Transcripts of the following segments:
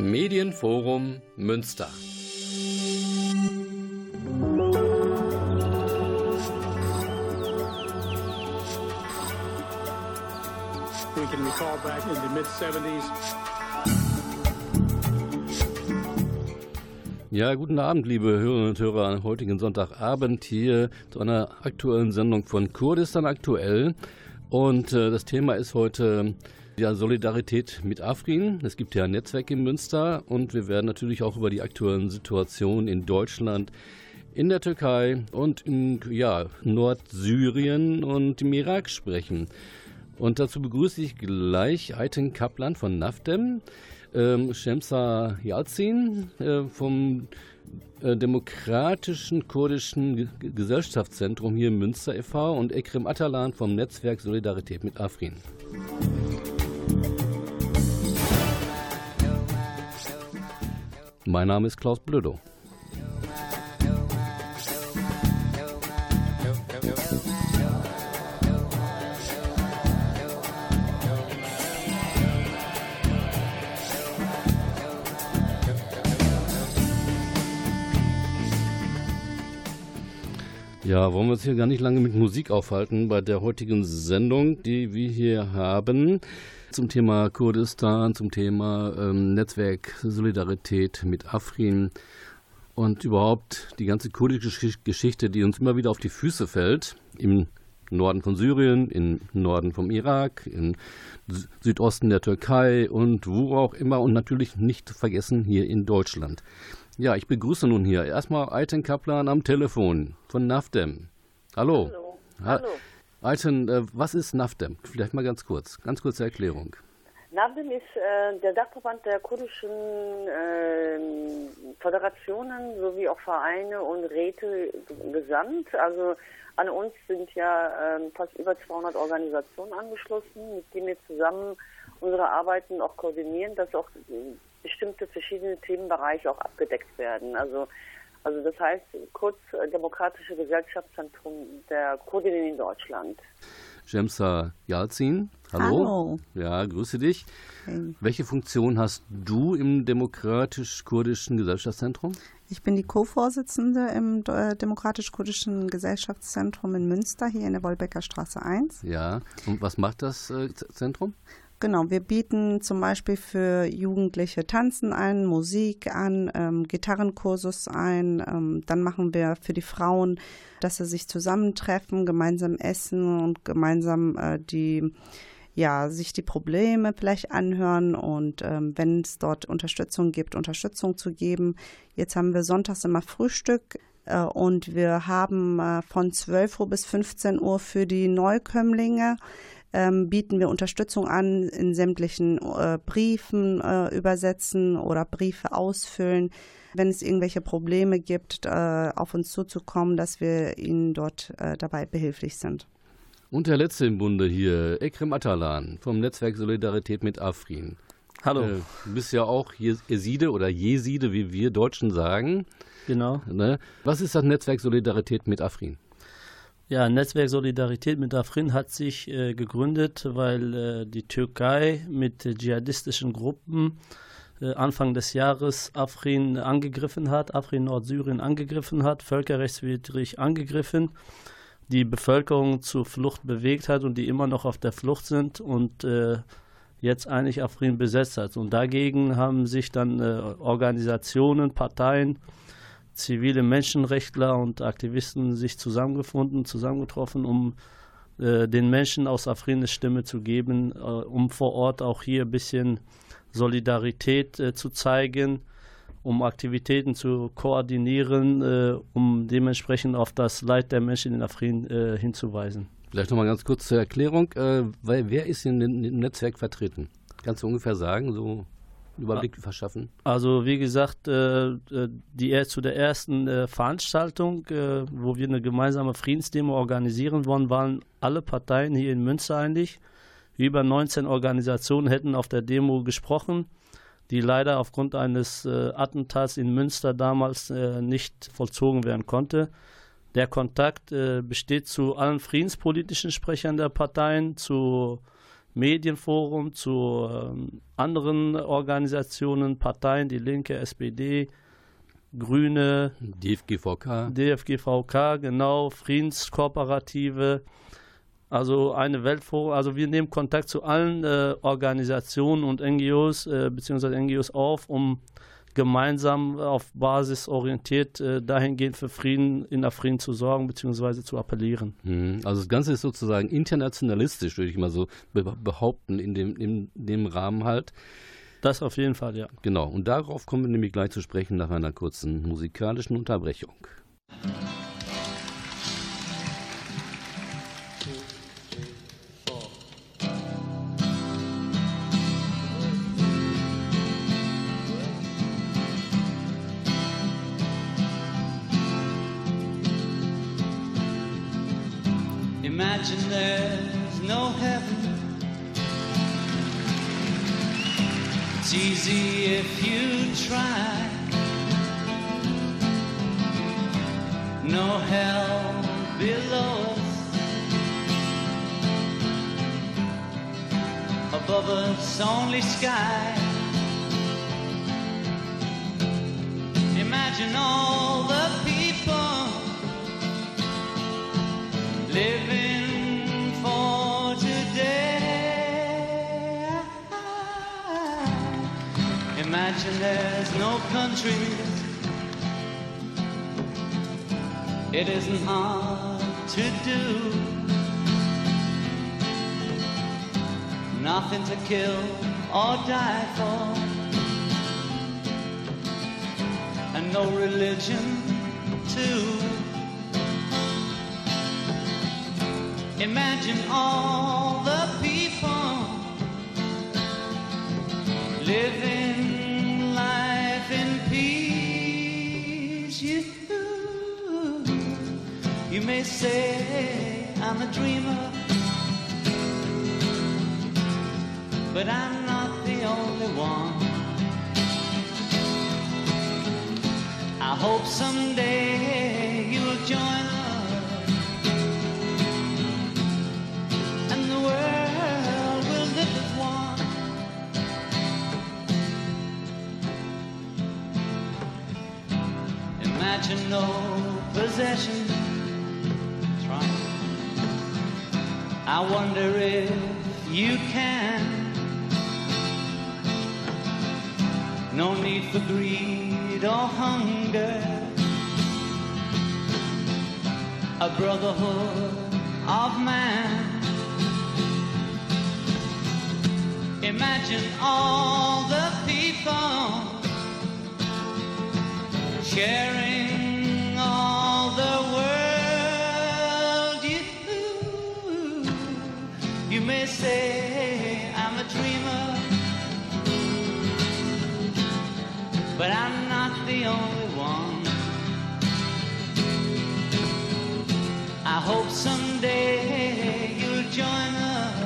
Medienforum Münster. We can recall back in the mid 70s. Ja, guten Abend, liebe Hörerinnen und Hörer, am heutigen Sonntagabend hier zu einer aktuellen Sendung von Kurdistan aktuell. Und äh, das Thema ist heute ja, Solidarität mit Afrin. Es gibt ja ein Netzwerk in Münster und wir werden natürlich auch über die aktuellen Situationen in Deutschland, in der Türkei und in ja, Nordsyrien und im Irak sprechen. Und dazu begrüße ich gleich Ayten Kaplan von NAFDEM, ähm, Shemsa Yalzin äh, vom äh, Demokratischen Kurdischen Gesellschaftszentrum hier in Münster e.V. und Ekrem Atalan vom Netzwerk Solidarität mit Afrin. Mein Name ist Klaus Blödo. Ja, wollen wir uns hier gar nicht lange mit Musik aufhalten bei der heutigen Sendung, die wir hier haben zum Thema Kurdistan, zum Thema ähm, Netzwerk Solidarität mit Afrin und überhaupt die ganze kurdische Geschichte, die uns immer wieder auf die Füße fällt, im Norden von Syrien, im Norden vom Irak, im Südosten der Türkei und wo auch immer und natürlich nicht vergessen hier in Deutschland. Ja, ich begrüße nun hier erstmal Ayten Kaplan am Telefon von NAFDEM. Hallo. Hallo. Hallo. Ayten, äh, was ist NAFDEM? Vielleicht mal ganz kurz, ganz kurze Erklärung. NAFDEM ist äh, der Dachverband der kurdischen äh, Föderationen sowie auch Vereine und Räte gesamt. Also an uns sind ja ähm, fast über 200 Organisationen angeschlossen, mit denen wir zusammen unsere Arbeiten auch koordinieren, dass auch bestimmte verschiedene Themenbereiche auch abgedeckt werden. Also, also das heißt kurz äh, Demokratische Gesellschaftszentrum der Kurdinnen in Deutschland. Jemsa Yalzin, hallo. Hallo. Ja, grüße dich. Hey. Welche Funktion hast du im Demokratisch-Kurdischen Gesellschaftszentrum? Ich bin die Co-Vorsitzende im äh, Demokratisch-Kurdischen Gesellschaftszentrum in Münster, hier in der Wolbecker Straße 1. Ja, und was macht das äh, Zentrum? Genau, wir bieten zum Beispiel für Jugendliche Tanzen ein, Musik an, ähm, Gitarrenkursus ein. Ähm, dann machen wir für die Frauen, dass sie sich zusammentreffen, gemeinsam essen und gemeinsam äh, die ja, sich die Probleme vielleicht anhören und ähm, wenn es dort Unterstützung gibt, Unterstützung zu geben. Jetzt haben wir sonntags immer Frühstück äh, und wir haben äh, von 12 Uhr bis 15 Uhr für die Neukömmlinge ähm, bieten wir Unterstützung an in sämtlichen äh, Briefen äh, übersetzen oder Briefe ausfüllen. Wenn es irgendwelche Probleme gibt, äh, auf uns zuzukommen, dass wir ihnen dort äh, dabei behilflich sind. Und der letzte im Bunde hier, Ekrem Atalan vom Netzwerk Solidarität mit Afrin. Hallo. Äh, du bist ja auch Jeside oder Jeside, wie wir Deutschen sagen. Genau. Ne? Was ist das Netzwerk Solidarität mit Afrin? Ja, Netzwerk Solidarität mit Afrin hat sich äh, gegründet, weil äh, die Türkei mit äh, dschihadistischen Gruppen äh, Anfang des Jahres Afrin angegriffen hat, Afrin Nordsyrien angegriffen hat, völkerrechtswidrig angegriffen, die Bevölkerung zur Flucht bewegt hat und die immer noch auf der Flucht sind und äh, jetzt eigentlich Afrin besetzt hat. Und dagegen haben sich dann äh, Organisationen, Parteien, zivile Menschenrechtler und Aktivisten sich zusammengefunden, zusammengetroffen, um äh, den Menschen aus Afrin eine Stimme zu geben, äh, um vor Ort auch hier ein bisschen Solidarität äh, zu zeigen, um Aktivitäten zu koordinieren, äh, um dementsprechend auf das Leid der Menschen in Afrin äh, hinzuweisen. Vielleicht nochmal ganz kurz zur Erklärung, äh, weil wer ist in dem Netzwerk vertreten? Kannst du ungefähr sagen, so Überblick verschaffen? Also wie gesagt, äh, die, zu der ersten äh, Veranstaltung, äh, wo wir eine gemeinsame Friedensdemo organisieren wollen, waren alle Parteien hier in Münster eigentlich. Über 19 Organisationen hätten auf der Demo gesprochen, die leider aufgrund eines Attentats in Münster damals nicht vollzogen werden konnte. Der Kontakt besteht zu allen friedenspolitischen Sprechern der Parteien, zu Medienforum, zu ähm, anderen Organisationen, Parteien, die Linke, SPD, Grüne, DFGVK. DFGVK, genau, Friedenskooperative. Also eine Weltforum, also wir nehmen Kontakt zu allen äh, Organisationen und NGOs äh, bzw. NGOs auf, um gemeinsam auf Basis orientiert äh, dahingehend für Frieden in der Frieden zu sorgen bzw. zu appellieren. Mhm. Also das Ganze ist sozusagen internationalistisch, würde ich mal so behaupten, in dem, in dem Rahmen halt. Das auf jeden Fall, ja. Genau, und darauf kommen wir nämlich gleich zu sprechen nach einer kurzen musikalischen Unterbrechung. Imagine easy if you try. No hell below us. Above us, only sky. Imagine all the people living Imagine there's no country. It isn't hard to do. Nothing to kill or die for. And no religion, too. Imagine all the people living may say I'm a dreamer, but I'm not the only one. I hope someday for greed or hunger. A brotherhood of man. Imagine all the people sharing I hope someday you'll join us.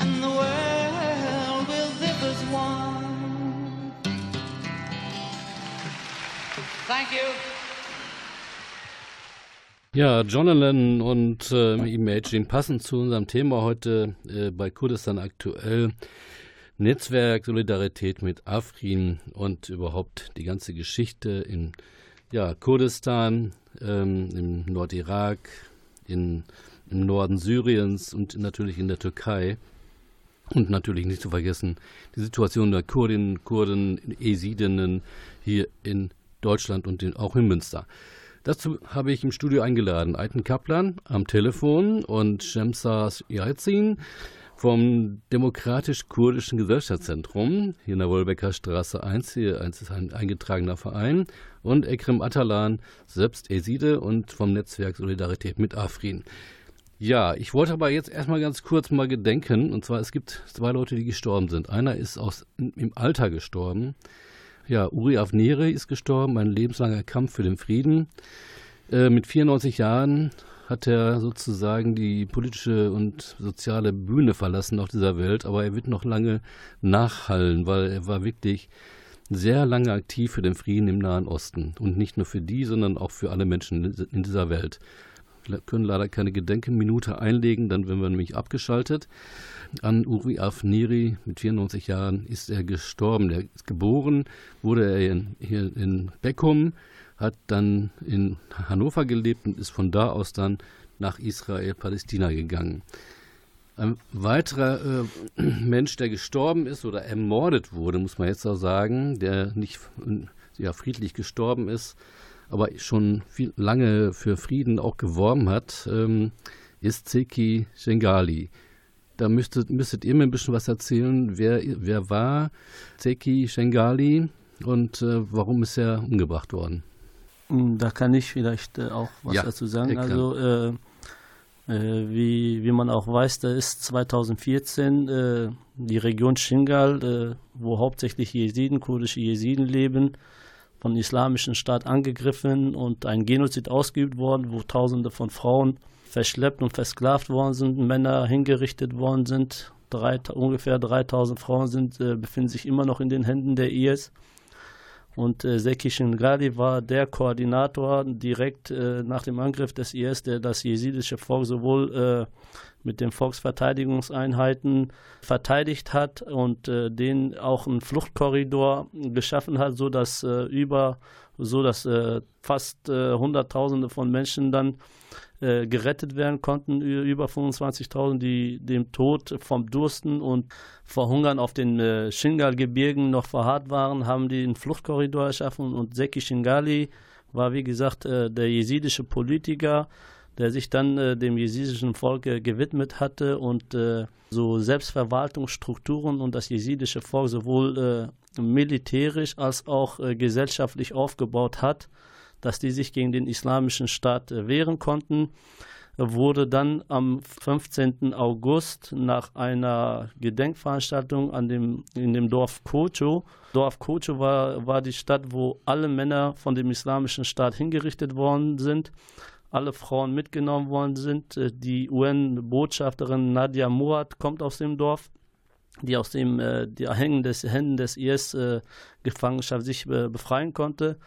and the world will live as one. Thank you. Ja, John Lennon und äh, Imagine passen zu unserem Thema heute äh, bei Kurdistan aktuell. Netzwerk, Solidarität mit Afrin und überhaupt die ganze Geschichte in ja, Kurdistan, ähm, im Nordirak, in, im Norden Syriens und natürlich in der Türkei. Und natürlich nicht zu vergessen die Situation der Kurdinnen, Kurden, Esidinnen hier in Deutschland und in, auch in Münster. Dazu habe ich im Studio eingeladen Aiten Kaplan am Telefon und Shemsas Yazin vom Demokratisch-Kurdischen Gesellschaftszentrum hier in der Wolbecker Straße 1. Hier ist ein eingetragener Verein. Und Ekrem Atalan, selbst Eside und vom Netzwerk Solidarität mit Afrin. Ja, ich wollte aber jetzt erstmal ganz kurz mal gedenken. Und zwar, es gibt zwei Leute, die gestorben sind. Einer ist aus, im Alter gestorben. Ja, Uri Avneri ist gestorben, ein lebenslanger Kampf für den Frieden. Äh, mit 94 Jahren hat er sozusagen die politische und soziale Bühne verlassen auf dieser Welt, aber er wird noch lange nachhallen, weil er war wirklich sehr lange aktiv für den Frieden im Nahen Osten. Und nicht nur für die, sondern auch für alle Menschen in dieser Welt. können leider keine Gedenkenminute einlegen, dann werden wir nämlich abgeschaltet. An Uri Afniri mit 94 Jahren ist er gestorben. Er ist geboren, wurde er in, hier in Beckum, hat dann in Hannover gelebt und ist von da aus dann nach Israel, Palästina gegangen. Ein weiterer äh, Mensch, der gestorben ist oder ermordet wurde, muss man jetzt auch sagen, der nicht ja, friedlich gestorben ist, aber schon viel, lange für Frieden auch geworben hat, ähm, ist Zeki Shengali. Da müsstet, müsstet ihr mir ein bisschen was erzählen. Wer, wer war Zeki Shengali und äh, warum ist er umgebracht worden? Da kann ich vielleicht äh, auch was ja, dazu sagen. Also äh, wie, wie man auch weiß, da ist 2014 äh, die Region Shingal, äh, wo hauptsächlich Jesiden, kurdische Jesiden leben, von islamischen Staat angegriffen und ein Genozid ausgeübt worden, wo Tausende von Frauen verschleppt und versklavt worden sind, Männer hingerichtet worden sind. Drei, ungefähr 3000 Frauen sind, äh, befinden sich immer noch in den Händen der IS. Und äh, Seki Shingali war der Koordinator direkt äh, nach dem Angriff des IS, der das jesidische Volk sowohl äh, mit den Volksverteidigungseinheiten verteidigt hat und äh, den auch einen Fluchtkorridor geschaffen hat, so dass äh, über so dass äh, fast Hunderttausende von Menschen dann äh, gerettet werden konnten, über 25.000, die dem Tod vom Dursten und Verhungern auf den äh, Shingal-Gebirgen noch verharrt waren, haben die einen Fluchtkorridor erschaffen und Seki Shingali war, wie gesagt, äh, der jesidische Politiker, der sich dann äh, dem jesidischen Volk äh, gewidmet hatte und äh, so Selbstverwaltungsstrukturen und das jesidische Volk sowohl militärisch als auch gesellschaftlich aufgebaut hat dass die sich gegen den islamischen Staat äh, wehren konnten, wurde dann am 15. August nach einer Gedenkveranstaltung an dem, in dem Dorf Kocho, Dorf Kocho war, war die Stadt, wo alle Männer von dem islamischen Staat hingerichtet worden sind, alle Frauen mitgenommen worden sind. Äh, die UN-Botschafterin Nadia Murad kommt aus dem Dorf die aus dem äh, die Hängen des Händen des IS äh, Gefangenschaft sich äh, befreien konnte.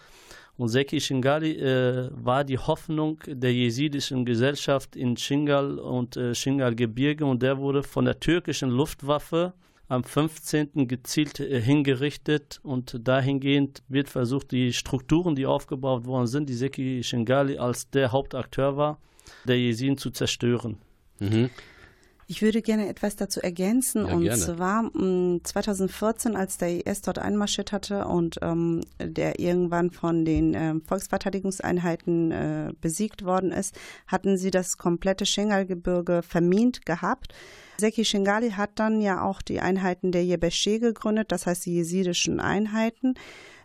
Und Seki Shingali äh, war die Hoffnung der jesidischen Gesellschaft in Shingal und äh, Shingal-Gebirge und der wurde von der türkischen Luftwaffe am 15. gezielt äh, hingerichtet und dahingehend wird versucht, die Strukturen, die aufgebaut worden sind, die Seki Shingali als der Hauptakteur war, der Jesiden zu zerstören. Mhm. Ich würde gerne etwas dazu ergänzen. Ja, und gerne. zwar 2014, mm, als der IS dort einmarschiert hatte und ähm, der irgendwann von den äh, Volksverteidigungseinheiten äh, besiegt worden ist, hatten sie das komplette Schengalgebirge vermint gehabt. Seki Shingali hat dann ja auch die Einheiten der Yebeshe gegründet, das heißt die jesidischen Einheiten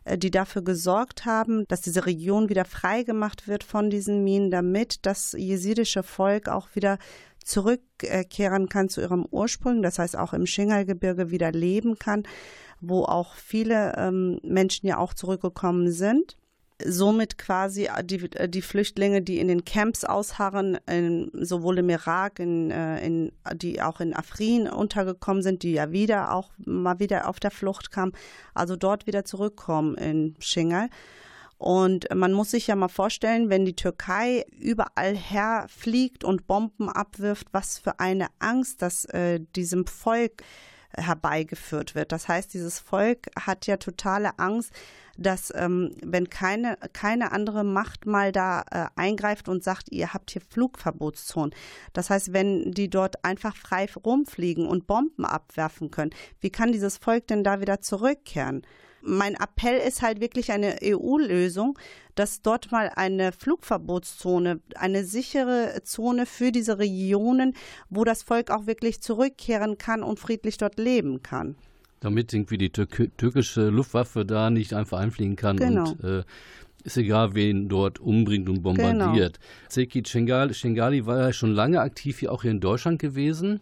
äh, die dafür gesorgt haben, dass diese Region wieder freigemacht wird von diesen Minen, damit das jesidische Volk auch wieder zurückkehren kann zu ihrem Ursprung, das heißt auch im Schingalgebirge wieder leben kann, wo auch viele ähm, Menschen ja auch zurückgekommen sind somit quasi die, die Flüchtlinge, die in den Camps ausharren, in, sowohl im Irak, in, äh, in, die auch in Afrin untergekommen sind, die ja wieder auch mal wieder auf der Flucht kamen, also dort wieder zurückkommen in Schingal. Und man muss sich ja mal vorstellen, wenn die Türkei überall herfliegt und Bomben abwirft, was für eine Angst das äh, diesem Volk herbeigeführt wird. Das heißt, dieses Volk hat ja totale Angst, dass ähm, wenn keine, keine andere Macht mal da äh, eingreift und sagt, ihr habt hier Flugverbotszonen. Das heißt, wenn die dort einfach frei rumfliegen und Bomben abwerfen können, wie kann dieses Volk denn da wieder zurückkehren? Mein Appell ist halt wirklich eine EU-Lösung, dass dort mal eine Flugverbotszone, eine sichere Zone für diese Regionen, wo das Volk auch wirklich zurückkehren kann und friedlich dort leben kann. Damit irgendwie die Tür türkische Luftwaffe da nicht einfach einfliegen kann genau. und äh, ist egal, wen dort umbringt und bombardiert. Genau. Seki Chengali war ja schon lange aktiv hier auch hier in Deutschland gewesen.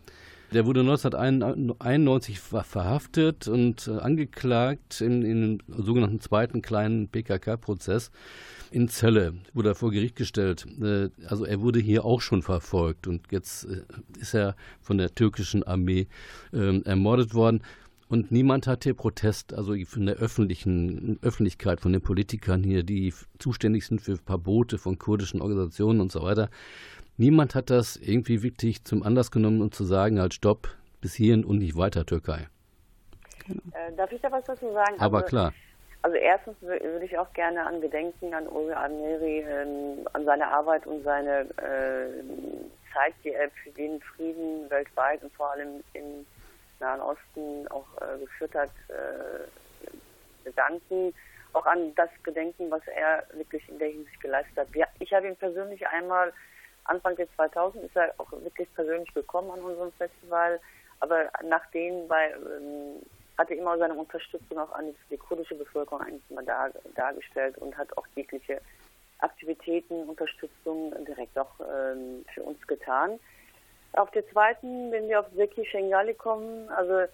Der wurde 1991 verhaftet und äh, angeklagt in, in dem sogenannten zweiten kleinen PKK-Prozess in Celle, wurde er vor Gericht gestellt. Äh, also er wurde hier auch schon verfolgt und jetzt äh, ist er von der türkischen Armee ähm, ermordet worden. Und niemand hat hier Protest, also von der öffentlichen Öffentlichkeit, von den Politikern hier, die zuständig sind für Verbote von kurdischen Organisationen und so weiter niemand hat das irgendwie wirklich zum Anlass genommen, um zu sagen, halt stopp, bis hierhin und nicht weiter Türkei. Genau. Äh, darf ich da was dazu sagen? Aber also, klar. Also erstens würde ich auch gerne an Gedenken an Ulrich Amneri, äh, an seine Arbeit und seine äh, Zeit, die er für den Frieden weltweit und vor allem im Nahen Osten auch äh, geführt hat, äh, bedanken. Auch an das Gedenken, was er wirklich in der Hinsicht geleistet hat. Ja, ich habe ihn persönlich einmal, Anfang des 2000 ist er auch wirklich persönlich gekommen an unserem Festival, aber nachdem bei ähm, hatte immer seine Unterstützung auch an die kurdische Bevölkerung eigentlich mal dar, dargestellt und hat auch jegliche Aktivitäten, Unterstützung direkt auch ähm, für uns getan. Auf der zweiten, wenn wir auf Seki Schengali kommen, also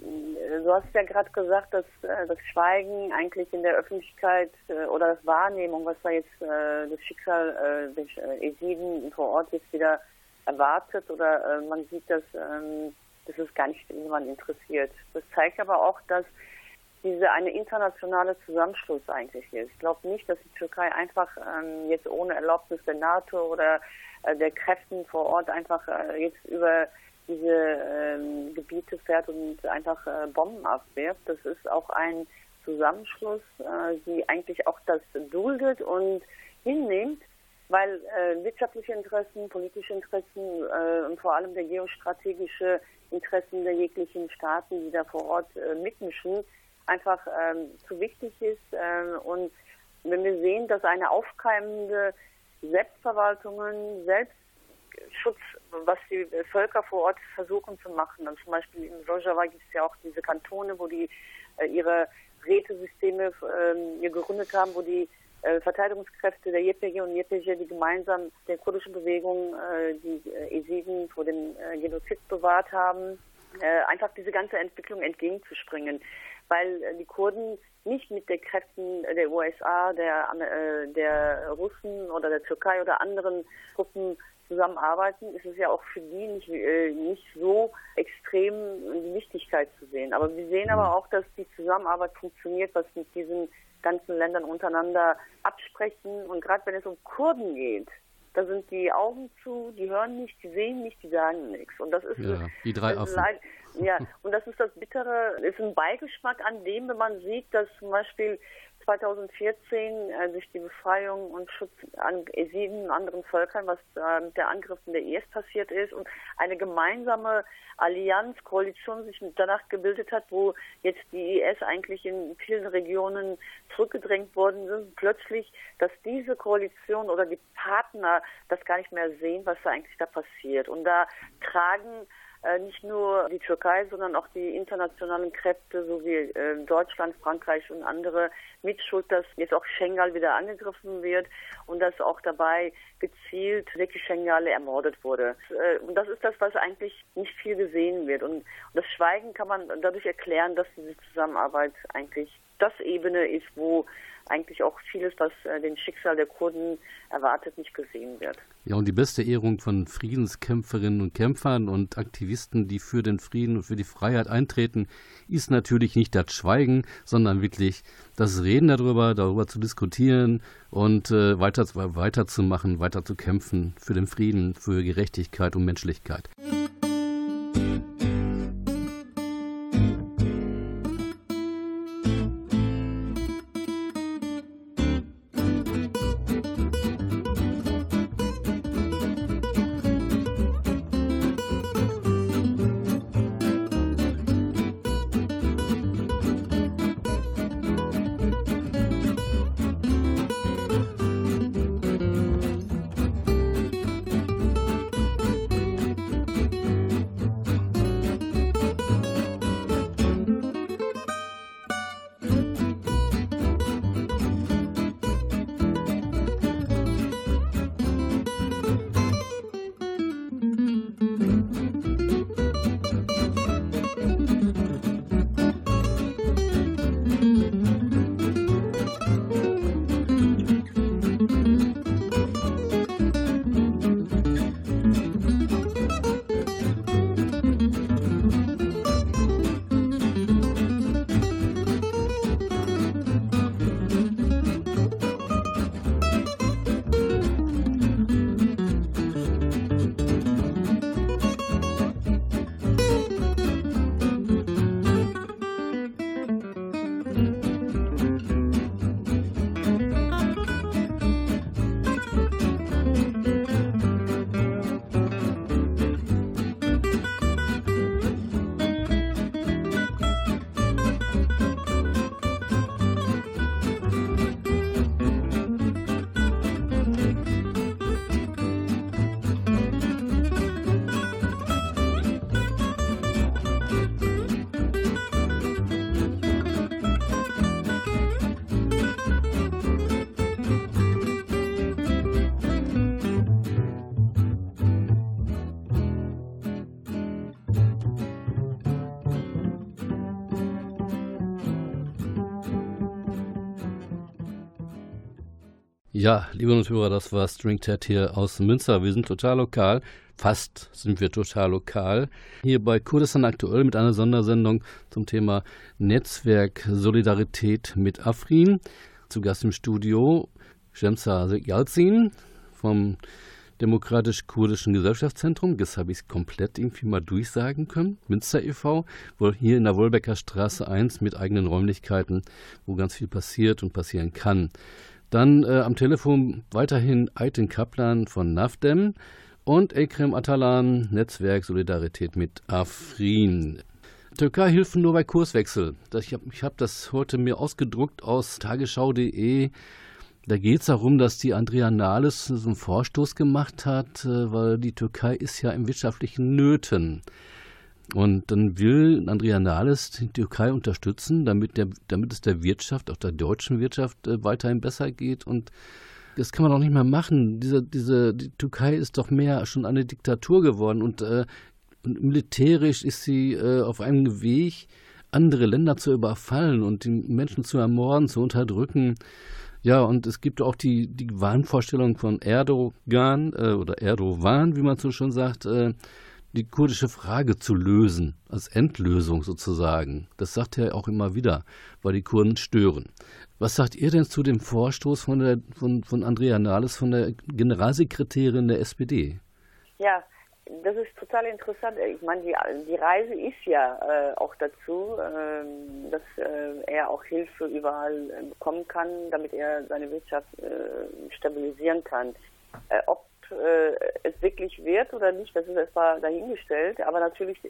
du hast ja gerade gesagt, dass äh, das Schweigen eigentlich in der Öffentlichkeit äh, oder das Wahrnehmung, was da jetzt äh, das Schicksal der Esiden vor Ort jetzt wieder erwartet oder man sieht, dass ähm, das ist gar nicht jemand interessiert. Das zeigt aber auch, dass diese eine internationale Zusammenschluss eigentlich ist. Ich glaube nicht, dass die Türkei einfach ähm, jetzt ohne Erlaubnis der NATO oder äh, der Kräften vor Ort einfach äh, jetzt über diese ähm, Gebiete fährt und einfach äh, Bomben abwirft. Das ist auch ein Zusammenschluss, äh, die eigentlich auch das duldet und hinnimmt, weil äh, wirtschaftliche Interessen, politische Interessen äh, und vor allem der geostrategische Interessen der jeglichen Staaten, die da vor Ort äh, mitmischen, einfach ähm, zu wichtig ist. Ähm, und wenn wir sehen, dass eine aufkeimende Selbstverwaltungen, Selbstschutz, was die Völker vor Ort versuchen zu machen, und zum Beispiel in Rojava gibt es ja auch diese Kantone, wo die äh, ihre Rätesysteme äh, gegründet haben, wo die äh, Verteidigungskräfte der JPG und JPG, die gemeinsam der kurdischen Bewegung äh, die äh, Esiden vor dem äh, Genozid bewahrt haben, äh, einfach diese ganze Entwicklung entgegenzuspringen, weil die Kurden nicht mit den Kräften der USA, der, der Russen oder der Türkei oder anderen Gruppen zusammenarbeiten, ist es ja auch für die nicht, äh, nicht so extrem die Wichtigkeit zu sehen. Aber wir sehen aber mhm. auch, dass die Zusammenarbeit funktioniert, was mit diesen ganzen Ländern untereinander absprechen. Und gerade wenn es um Kurden geht, da sind die Augen zu, die hören nicht, die sehen nicht, die sagen nichts. Und das ist ja, die drei Affen. Leid, ja, und das ist das Bittere, ist ein Beigeschmack an dem, wenn man sieht, dass zum Beispiel 2014 äh, durch die Befreiung und Schutz an sieben anderen Völkern, was äh, mit der Angriff in der IS passiert ist und eine gemeinsame Allianz, Koalition sich danach gebildet hat, wo jetzt die IS eigentlich in vielen Regionen zurückgedrängt worden sind, plötzlich, dass diese Koalition oder die Partner das gar nicht mehr sehen, was da eigentlich da passiert. Und da tragen äh, nicht nur die Türkei, sondern auch die internationalen Kräfte sowie äh, Deutschland, Frankreich und andere mit Schuld, dass jetzt auch Schengal wieder angegriffen wird und dass auch dabei gezielt wirklich Schengale ermordet wurde. Äh, und das ist das, was eigentlich nicht viel gesehen wird. Und das Schweigen kann man dadurch erklären, dass diese Zusammenarbeit eigentlich das Ebene ist, wo eigentlich auch vieles, was äh, den Schicksal der Kurden erwartet, nicht gesehen wird. Ja, und die beste Ehrung von Friedenskämpferinnen und Kämpfern und Aktivisten, die für den Frieden und für die Freiheit eintreten, ist natürlich nicht das Schweigen, sondern wirklich das Reden darüber, darüber zu diskutieren und äh, weiter, weiterzumachen, weiter zu kämpfen für den Frieden, für Gerechtigkeit und Menschlichkeit. Ja, liebe Hörer, das war Stringtet hier aus Münster. Wir sind total lokal. Fast sind wir total lokal. Hier bei Kurdistan aktuell mit einer Sondersendung zum Thema Netzwerk Solidarität mit Afrin. Zu Gast im Studio Shemsa Yalzin vom Demokratisch-Kurdischen Gesellschaftszentrum. Das habe ich es komplett irgendwie mal durchsagen können. Münster e.V., hier in der Wolbecker Straße 1 mit eigenen Räumlichkeiten, wo ganz viel passiert und passieren kann. Dann äh, am Telefon weiterhin Aitin Kaplan von NAFDEM und Ekrem Atalan, Netzwerk Solidarität mit Afrin. Türkei hilft nur bei Kurswechsel. Ich habe hab das heute mir ausgedruckt aus tagesschau.de. Da geht es darum, dass die Andrea Nahles einen Vorstoß gemacht hat, äh, weil die Türkei ist ja in wirtschaftlichen Nöten. Und dann will Andrea Nahles die Türkei unterstützen, damit, der, damit es der Wirtschaft, auch der deutschen Wirtschaft, äh, weiterhin besser geht. Und das kann man doch nicht mehr machen. Diese, diese, die Türkei ist doch mehr schon eine Diktatur geworden und, äh, und militärisch ist sie äh, auf einem Weg, andere Länder zu überfallen und die Menschen zu ermorden, zu unterdrücken. Ja, und es gibt auch die, die Wahnvorstellung von Erdogan äh, oder Erdogan, wie man so schon sagt, äh, die kurdische Frage zu lösen, als Endlösung sozusagen. Das sagt er auch immer wieder, weil die Kurden stören. Was sagt ihr denn zu dem Vorstoß von, der, von, von Andrea Nahles, von der Generalsekretärin der SPD? Ja, das ist total interessant. Ich meine, die, die Reise ist ja äh, auch dazu, äh, dass äh, er auch Hilfe überall äh, bekommen kann, damit er seine Wirtschaft äh, stabilisieren kann. Äh, es wirklich wird oder nicht, das ist erstmal dahingestellt. Aber natürlich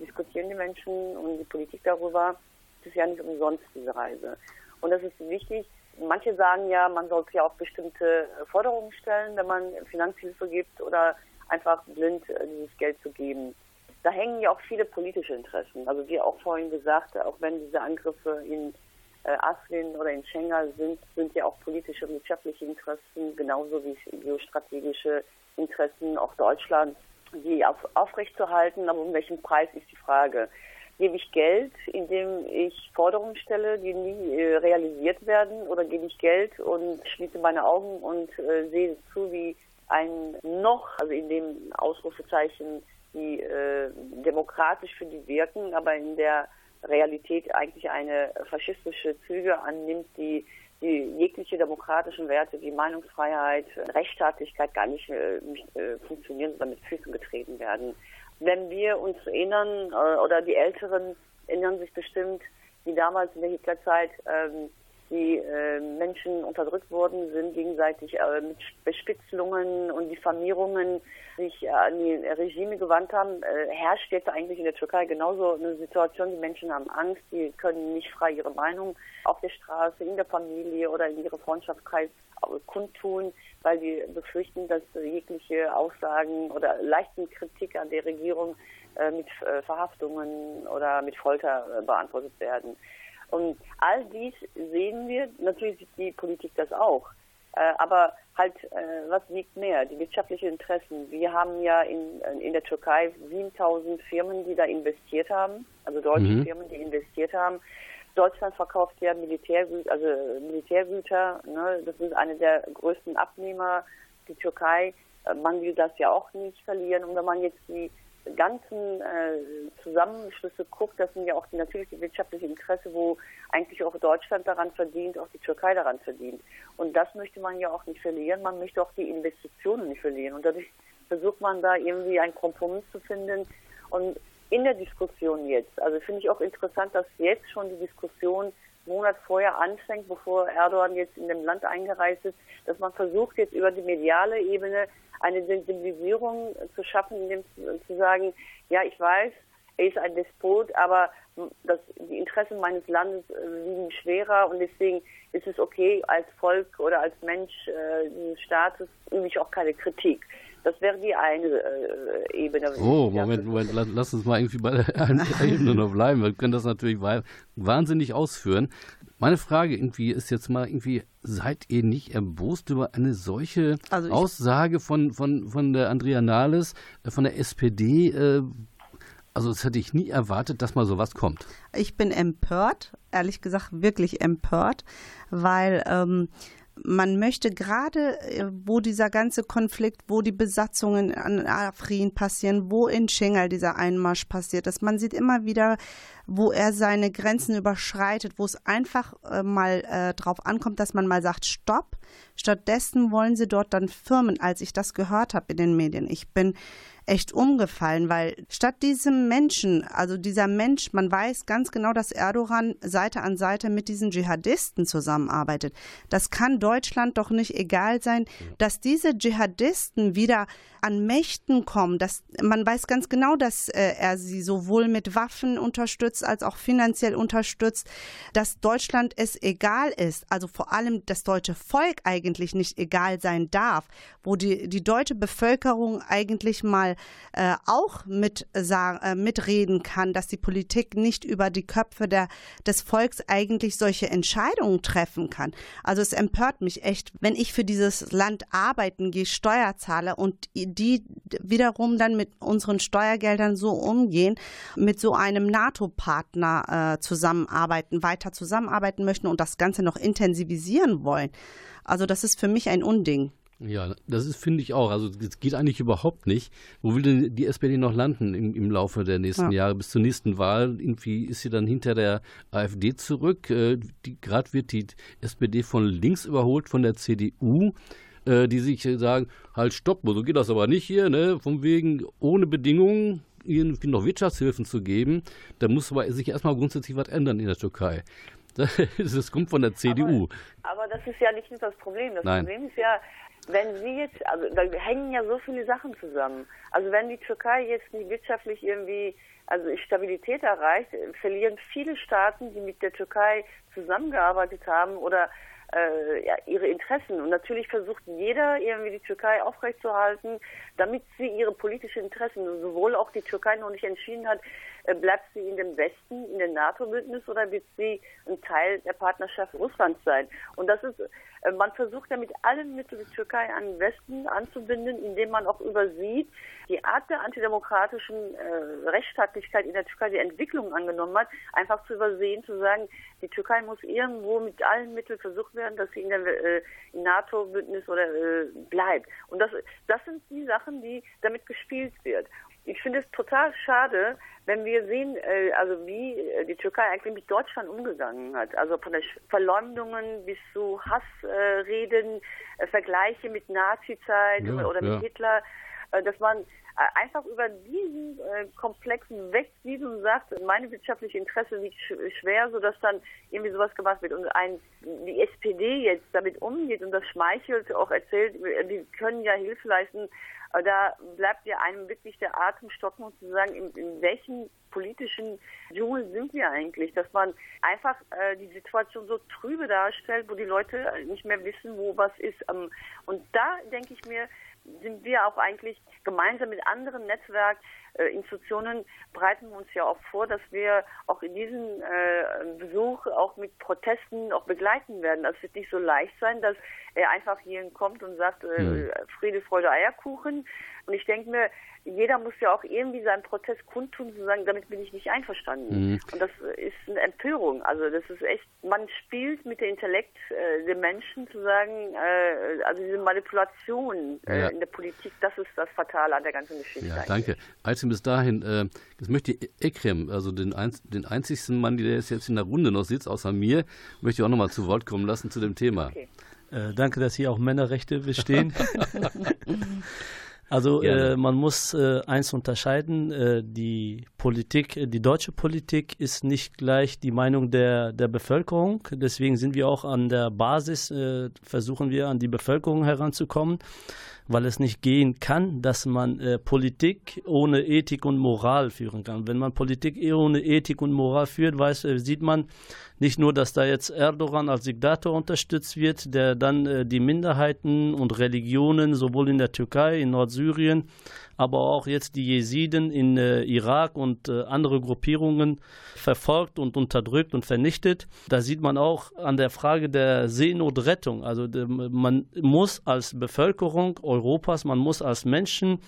diskutieren die Menschen und die Politik darüber. Es ist ja nicht umsonst diese Reise. Und das ist wichtig. Manche sagen ja, man sollte ja auch bestimmte Forderungen stellen, wenn man Finanzhilfe gibt oder einfach blind äh, dieses Geld zu geben. Da hängen ja auch viele politische Interessen. Also wie auch vorhin gesagt, auch wenn diese Angriffe in äh, Aslin oder in Schengen sind, sind ja auch politische und wirtschaftliche Interessen, genauso wie geostrategische Interessen auch Deutschlands, die auf, aufrechtzuerhalten. Aber um welchen Preis ist die Frage? Gebe ich Geld, indem ich Forderungen stelle, die nie äh, realisiert werden, oder gebe ich Geld und schließe meine Augen und äh, sehe zu, wie ein noch, also in dem Ausrufezeichen, die äh, demokratisch für die wirken, aber in der Realität eigentlich eine faschistische Züge annimmt, die die jegliche demokratischen Werte wie Meinungsfreiheit, Rechtsstaatlichkeit gar nicht äh, äh, funktionieren, sondern mit Füßen getreten werden. Wenn wir uns erinnern, äh, oder die Älteren erinnern sich bestimmt, wie damals in der Hitlerzeit ähm, die äh, Menschen unterdrückt worden sind, gegenseitig äh, mit Bespitzelungen und Diffamierungen sich äh, an die Regime gewandt haben, äh, herrscht jetzt eigentlich in der Türkei genauso eine Situation. Die Menschen haben Angst, die können nicht frei ihre Meinung auf der Straße, in der Familie oder in ihrem Freundschaftskreis kundtun, weil sie befürchten, dass jegliche Aussagen oder leichten Kritik an der Regierung äh, mit äh, Verhaftungen oder mit Folter beantwortet werden. Und all dies sehen wir, natürlich sieht die Politik das auch. Äh, aber halt, äh, was wiegt mehr? Die wirtschaftlichen Interessen. Wir haben ja in, in der Türkei 7000 Firmen, die da investiert haben, also deutsche mhm. Firmen, die investiert haben. Deutschland verkauft ja Militärgüter, also Militärgüter, ne? das ist eine der größten Abnehmer. Die Türkei, äh, man will das ja auch nicht verlieren. Und wenn man jetzt die ganzen äh, Zusammenschlüsse guckt, das sind ja auch die natürliche wirtschaftliche Interesse, wo eigentlich auch Deutschland daran verdient, auch die Türkei daran verdient. Und das möchte man ja auch nicht verlieren. Man möchte auch die Investitionen nicht verlieren. Und dadurch versucht man da irgendwie einen Kompromiss zu finden. Und in der Diskussion jetzt, also finde ich auch interessant, dass jetzt schon die Diskussion Monat vorher anfängt, bevor Erdogan jetzt in dem Land eingereist ist, dass man versucht jetzt über die mediale Ebene eine Sensibilisierung zu schaffen, indem zu sagen, ja, ich weiß, er ist ein Despot, aber das, die Interessen meines Landes äh, liegen schwerer und deswegen ist es okay, als Volk oder als Mensch äh, dieses Staates übe ich auch keine Kritik. Das wäre die eine äh, Ebene. Oh, Moment, Moment, lass uns mal irgendwie bei der Ebene noch bleiben. Wir können das natürlich wahnsinnig ausführen. Meine Frage irgendwie ist jetzt mal irgendwie, seid ihr nicht erbost über eine solche also Aussage von, von, von der Andrea Nahles, äh, von der SPD? Äh, also das hätte ich nie erwartet, dass mal sowas kommt. Ich bin empört, ehrlich gesagt wirklich empört, weil ähm, man möchte gerade, äh, wo dieser ganze Konflikt, wo die Besatzungen an Afrin passieren, wo in Schengal dieser Einmarsch passiert ist, man sieht immer wieder, wo er seine Grenzen überschreitet, wo es einfach äh, mal äh, drauf ankommt, dass man mal sagt, stopp. Stattdessen wollen sie dort dann Firmen, als ich das gehört habe in den Medien. Ich bin echt umgefallen, weil statt diesem Menschen, also dieser Mensch, man weiß ganz genau, dass Erdogan Seite an Seite mit diesen Dschihadisten zusammenarbeitet. Das kann Deutschland doch nicht egal sein, dass diese Dschihadisten wieder an Mächten kommen. Dass, man weiß ganz genau, dass äh, er sie sowohl mit Waffen unterstützt als auch finanziell unterstützt, dass Deutschland es egal ist, also vor allem das deutsche Volk eigentlich nicht egal sein darf, wo die, die deutsche Bevölkerung eigentlich mal äh, auch mit, äh, mitreden kann, dass die Politik nicht über die Köpfe der, des Volks eigentlich solche Entscheidungen treffen kann. Also es empört mich echt, wenn ich für dieses Land arbeiten gehe, Steuer zahle und die wiederum dann mit unseren Steuergeldern so umgehen, mit so einem NATO-Partner äh, zusammenarbeiten, weiter zusammenarbeiten möchten und das Ganze noch intensivisieren wollen. Also das ist für mich ein Unding. Ja, das ist, finde ich auch. Also, das geht eigentlich überhaupt nicht. Wo will denn die SPD noch landen im, im Laufe der nächsten ja. Jahre? Bis zur nächsten Wahl, irgendwie ist sie dann hinter der AfD zurück. Äh, Gerade wird die SPD von links überholt von der CDU, äh, die sich sagen: halt, stopp, so geht das aber nicht hier, ne? Von wegen ohne Bedingungen irgendwie noch Wirtschaftshilfen zu geben. Da muss aber sich erstmal grundsätzlich was ändern in der Türkei. Das kommt von der CDU. Aber, aber das ist ja nicht das Problem. Das Nein. Problem ist ja, wenn sie jetzt, also da hängen ja so viele Sachen zusammen. Also wenn die Türkei jetzt nicht wirtschaftlich irgendwie also Stabilität erreicht, verlieren viele Staaten, die mit der Türkei zusammengearbeitet haben oder äh, ja, ihre Interessen. Und natürlich versucht jeder irgendwie die Türkei aufrechtzuerhalten, damit sie ihre politischen Interessen, sowohl auch die Türkei noch nicht entschieden hat, äh, bleibt sie in dem Westen, in dem NATO-Bündnis oder wird sie ein Teil der Partnerschaft Russlands sein? Und das ist, äh, man versucht ja mit allen Mitteln die Türkei an den Westen anzubinden, indem man auch übersieht, die Art der antidemokratischen äh, Rechtsstaatlichkeit in der Türkei, die Entwicklung angenommen hat, einfach zu übersehen, zu sagen, die Türkei muss irgendwo mit allen Mitteln versucht werden, dass sie in der äh, NATO-Bündnis oder äh, bleibt. Und das, das sind die Sachen, die damit gespielt wird. Ich finde es total schade, wenn wir sehen, äh, also wie äh, die Türkei eigentlich mit Deutschland umgegangen hat. Also von der Verleumdungen bis zu Hassreden, äh, Vergleiche mit Nazizeit ja, oder, oder ja. mit Hitler, dass man einfach über diesen Komplexen wegsieht und sagt, meine wirtschaftliche Interesse liegt schwer, sodass dann irgendwie sowas gemacht wird. Und ein, die SPD jetzt damit umgeht und das schmeichelt, auch erzählt, wir können ja Hilfe leisten, da bleibt ja einem wirklich der Atem stocken und zu sagen, in, in welchen politischen Dschungel sind wir eigentlich, dass man einfach äh, die Situation so trübe darstellt, wo die Leute nicht mehr wissen, wo was ist. Ähm, und da denke ich mir, sind wir auch eigentlich gemeinsam mit anderen Netzwerkinstitutionen bereiten wir uns ja auch vor, dass wir auch in diesem äh, Besuch auch mit Protesten auch begleiten werden. Das wird nicht so leicht sein, dass er einfach hierhin kommt und sagt, äh, mhm. Friede, Freude, Eierkuchen. Und ich denke mir, jeder muss ja auch irgendwie seinen Protest kundtun, zu sagen, damit bin ich nicht einverstanden. Mhm. Und das ist eine Empörung. Also das ist echt, man spielt mit dem Intellekt äh, der Menschen zu sagen, äh, also diese Manipulation äh, ja. in der Politik, das ist das Fatale an der ganzen Geschichte. Ja, danke. Also bis dahin, äh, jetzt möchte ich Ekrem, also den, ein, den einzigsten Mann, der jetzt in der Runde noch sitzt, außer mir, möchte ich auch nochmal zu Wort kommen lassen zu dem Thema. Okay. Äh, danke, dass hier auch Männerrechte bestehen. Also äh, man muss äh, eins unterscheiden, äh, die Politik, die deutsche Politik ist nicht gleich die Meinung der, der Bevölkerung. Deswegen sind wir auch an der Basis, äh, versuchen wir an die Bevölkerung heranzukommen weil es nicht gehen kann, dass man äh, Politik ohne Ethik und Moral führen kann. Wenn man Politik ohne Ethik und Moral führt, weiß, äh, sieht man nicht nur, dass da jetzt Erdogan als Diktator unterstützt wird, der dann äh, die Minderheiten und Religionen sowohl in der Türkei, in Nordsyrien, aber auch jetzt die Jesiden in äh, Irak und äh, andere Gruppierungen verfolgt und unterdrückt und vernichtet. Da sieht man auch an der Frage der Seenotrettung. Also de, man muss als Bevölkerung Europas, man muss als Menschen,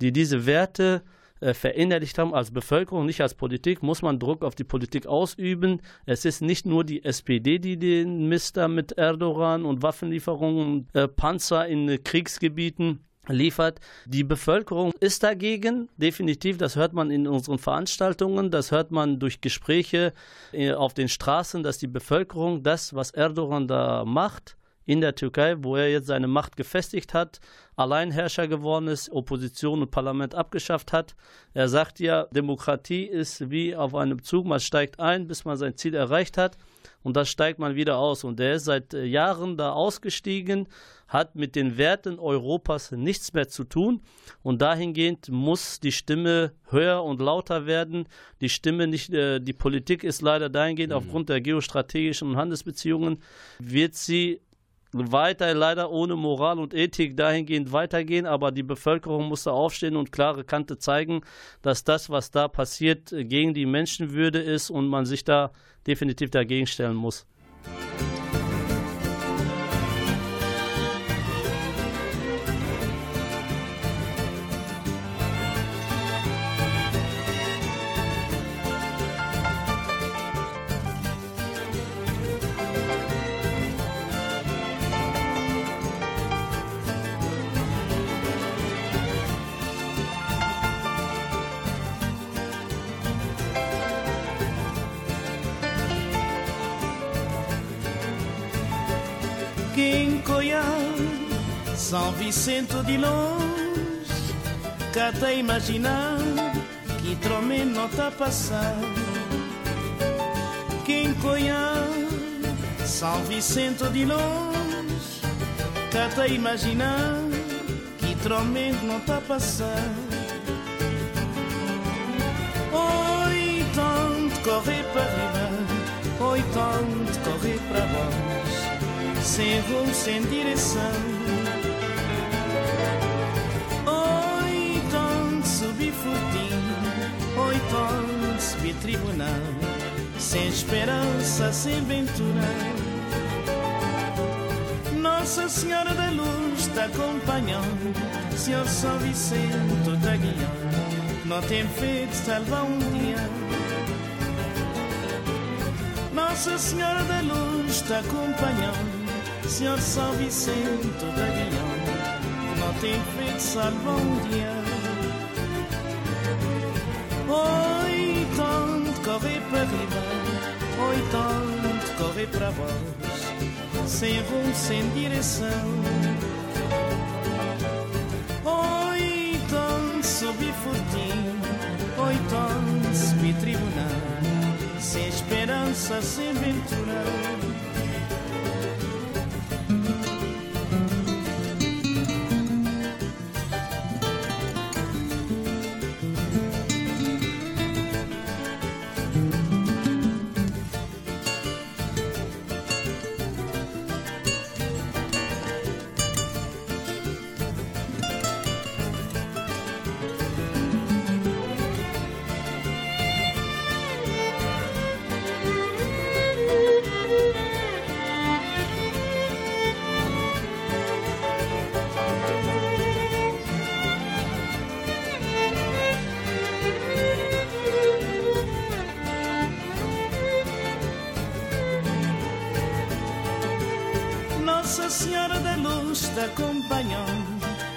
die diese Werte äh, verinnerlicht haben als Bevölkerung, nicht als Politik, muss man Druck auf die Politik ausüben. Es ist nicht nur die SPD, die den Mister mit Erdogan und Waffenlieferungen, äh, Panzer in äh, Kriegsgebieten liefert. Die Bevölkerung ist dagegen, definitiv. Das hört man in unseren Veranstaltungen, das hört man durch Gespräche äh, auf den Straßen, dass die Bevölkerung das, was Erdogan da macht, in der Türkei, wo er jetzt seine Macht gefestigt hat, Alleinherrscher geworden ist, Opposition und Parlament abgeschafft hat. Er sagt ja, Demokratie ist wie auf einem Zug, man steigt ein, bis man sein Ziel erreicht hat und da steigt man wieder aus. Und er ist seit äh, Jahren da ausgestiegen, hat mit den Werten Europas nichts mehr zu tun und dahingehend muss die Stimme höher und lauter werden. Die Stimme nicht, äh, die Politik ist leider dahingehend mhm. aufgrund der geostrategischen und Handelsbeziehungen wird sie weiter leider ohne Moral und Ethik dahingehend weitergehen, aber die Bevölkerung muss da aufstehen und klare Kante zeigen, dass das, was da passiert, gegen die Menschenwürde ist und man sich da definitiv dagegen stellen muss. São Vicente de longe, cá tá imaginar que trome não tá passando. Conhece São Vicente de longe, cá tá imaginar que trome não tá passando. Oi, tanto correr para riba, oi, tanto correr para baixo, sem rumo, sem direção. sob tribunal, sem esperança, sem ventura. Nossa Senhora da Luz está acompanhando, Senhor São Vicente está guiando, não tem feito salvar um dia. Nossa Senhora da Luz está acompanhando, Senhor São Vicente está guiando, não tem feito salvar um dia. correr para riba, oi tanto correr para vós, sem rumo, sem direção. Oi tanto subir fortinho, oi tanto subir tribunal, sem esperança, sem ventura.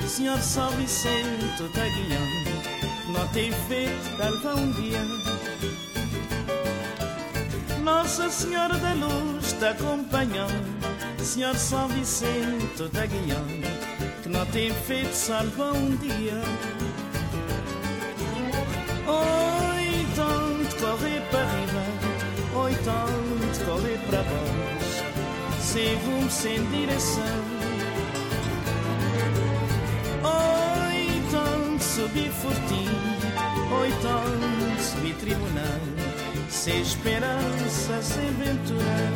Senhor São Vicente guiando, não tem feito talvez um dia. Nossa Senhora da Luz acompanhando, Senhor São Vicente guiando, que não tem feito salva um dia. Oi, tanto correr para riba, oi, tanto correr para baixo, sem rumo, sem direção. subi subifurtim, oito então anos, subtribunal, sem esperança, sem ventura.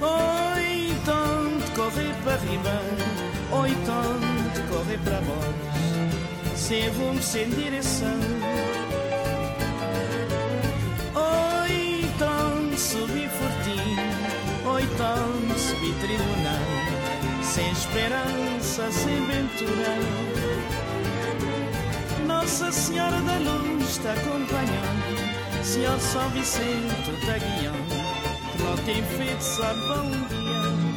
Oito então anos, correr para riba, oito então anos, correr para baixo, sem rumo, sem direção. Oito anos, subifurtim, oito anos, subtribunal, sem esperança, sem ventura. Nossa Senhora da Luz está acompanhando, Senhor São Vicente está guiando, que não tem feito da está guiando.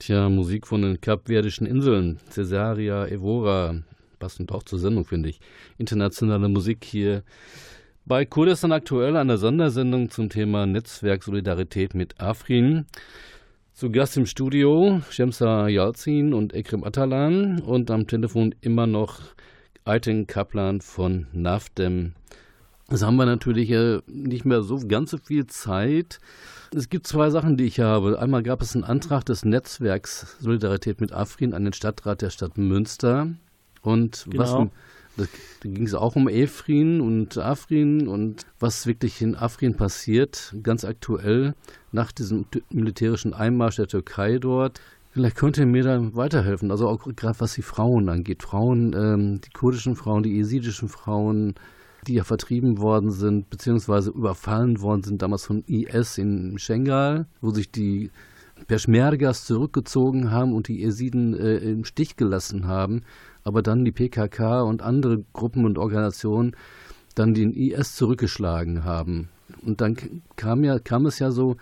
Tja, Musik von den Kapverdischen Inseln, Cesaria, Evora, passend auch zur Sendung, finde ich. Internationale Musik hier bei Kurdistan aktuell eine Sondersendung zum Thema Netzwerk Solidarität mit Afrin. Zu Gast im Studio Shemsa Yalzin und Ekrem Atalan und am Telefon immer noch Ayten Kaplan von NAFDEM. Das haben wir natürlich äh, nicht mehr so ganz so viel Zeit. Es gibt zwei Sachen, die ich habe. Einmal gab es einen Antrag des Netzwerks Solidarität mit Afrin an den Stadtrat der Stadt Münster. Und Genau. was da ging es auch um Efrin und Afrin und was wirklich in Afrin passiert, ganz aktuell nach diesem militärischen Einmarsch der Türkei dort. Vielleicht könnt ihr mir da weiterhelfen, also auch gerade was die Frauen angeht. Frauen, ähm, die kurdischen Frauen, die jesidischen Frauen, die ja vertrieben worden sind, beziehungsweise überfallen worden sind, damals von IS in Schengal, wo sich die Peschmergas zurückgezogen haben und die Jesiden äh, im Stich gelassen haben, aber dann die PKK und andere Gruppen und Organisationen dann den IS zurückgeschlagen haben. Und dann kam, ja, kam es ja so,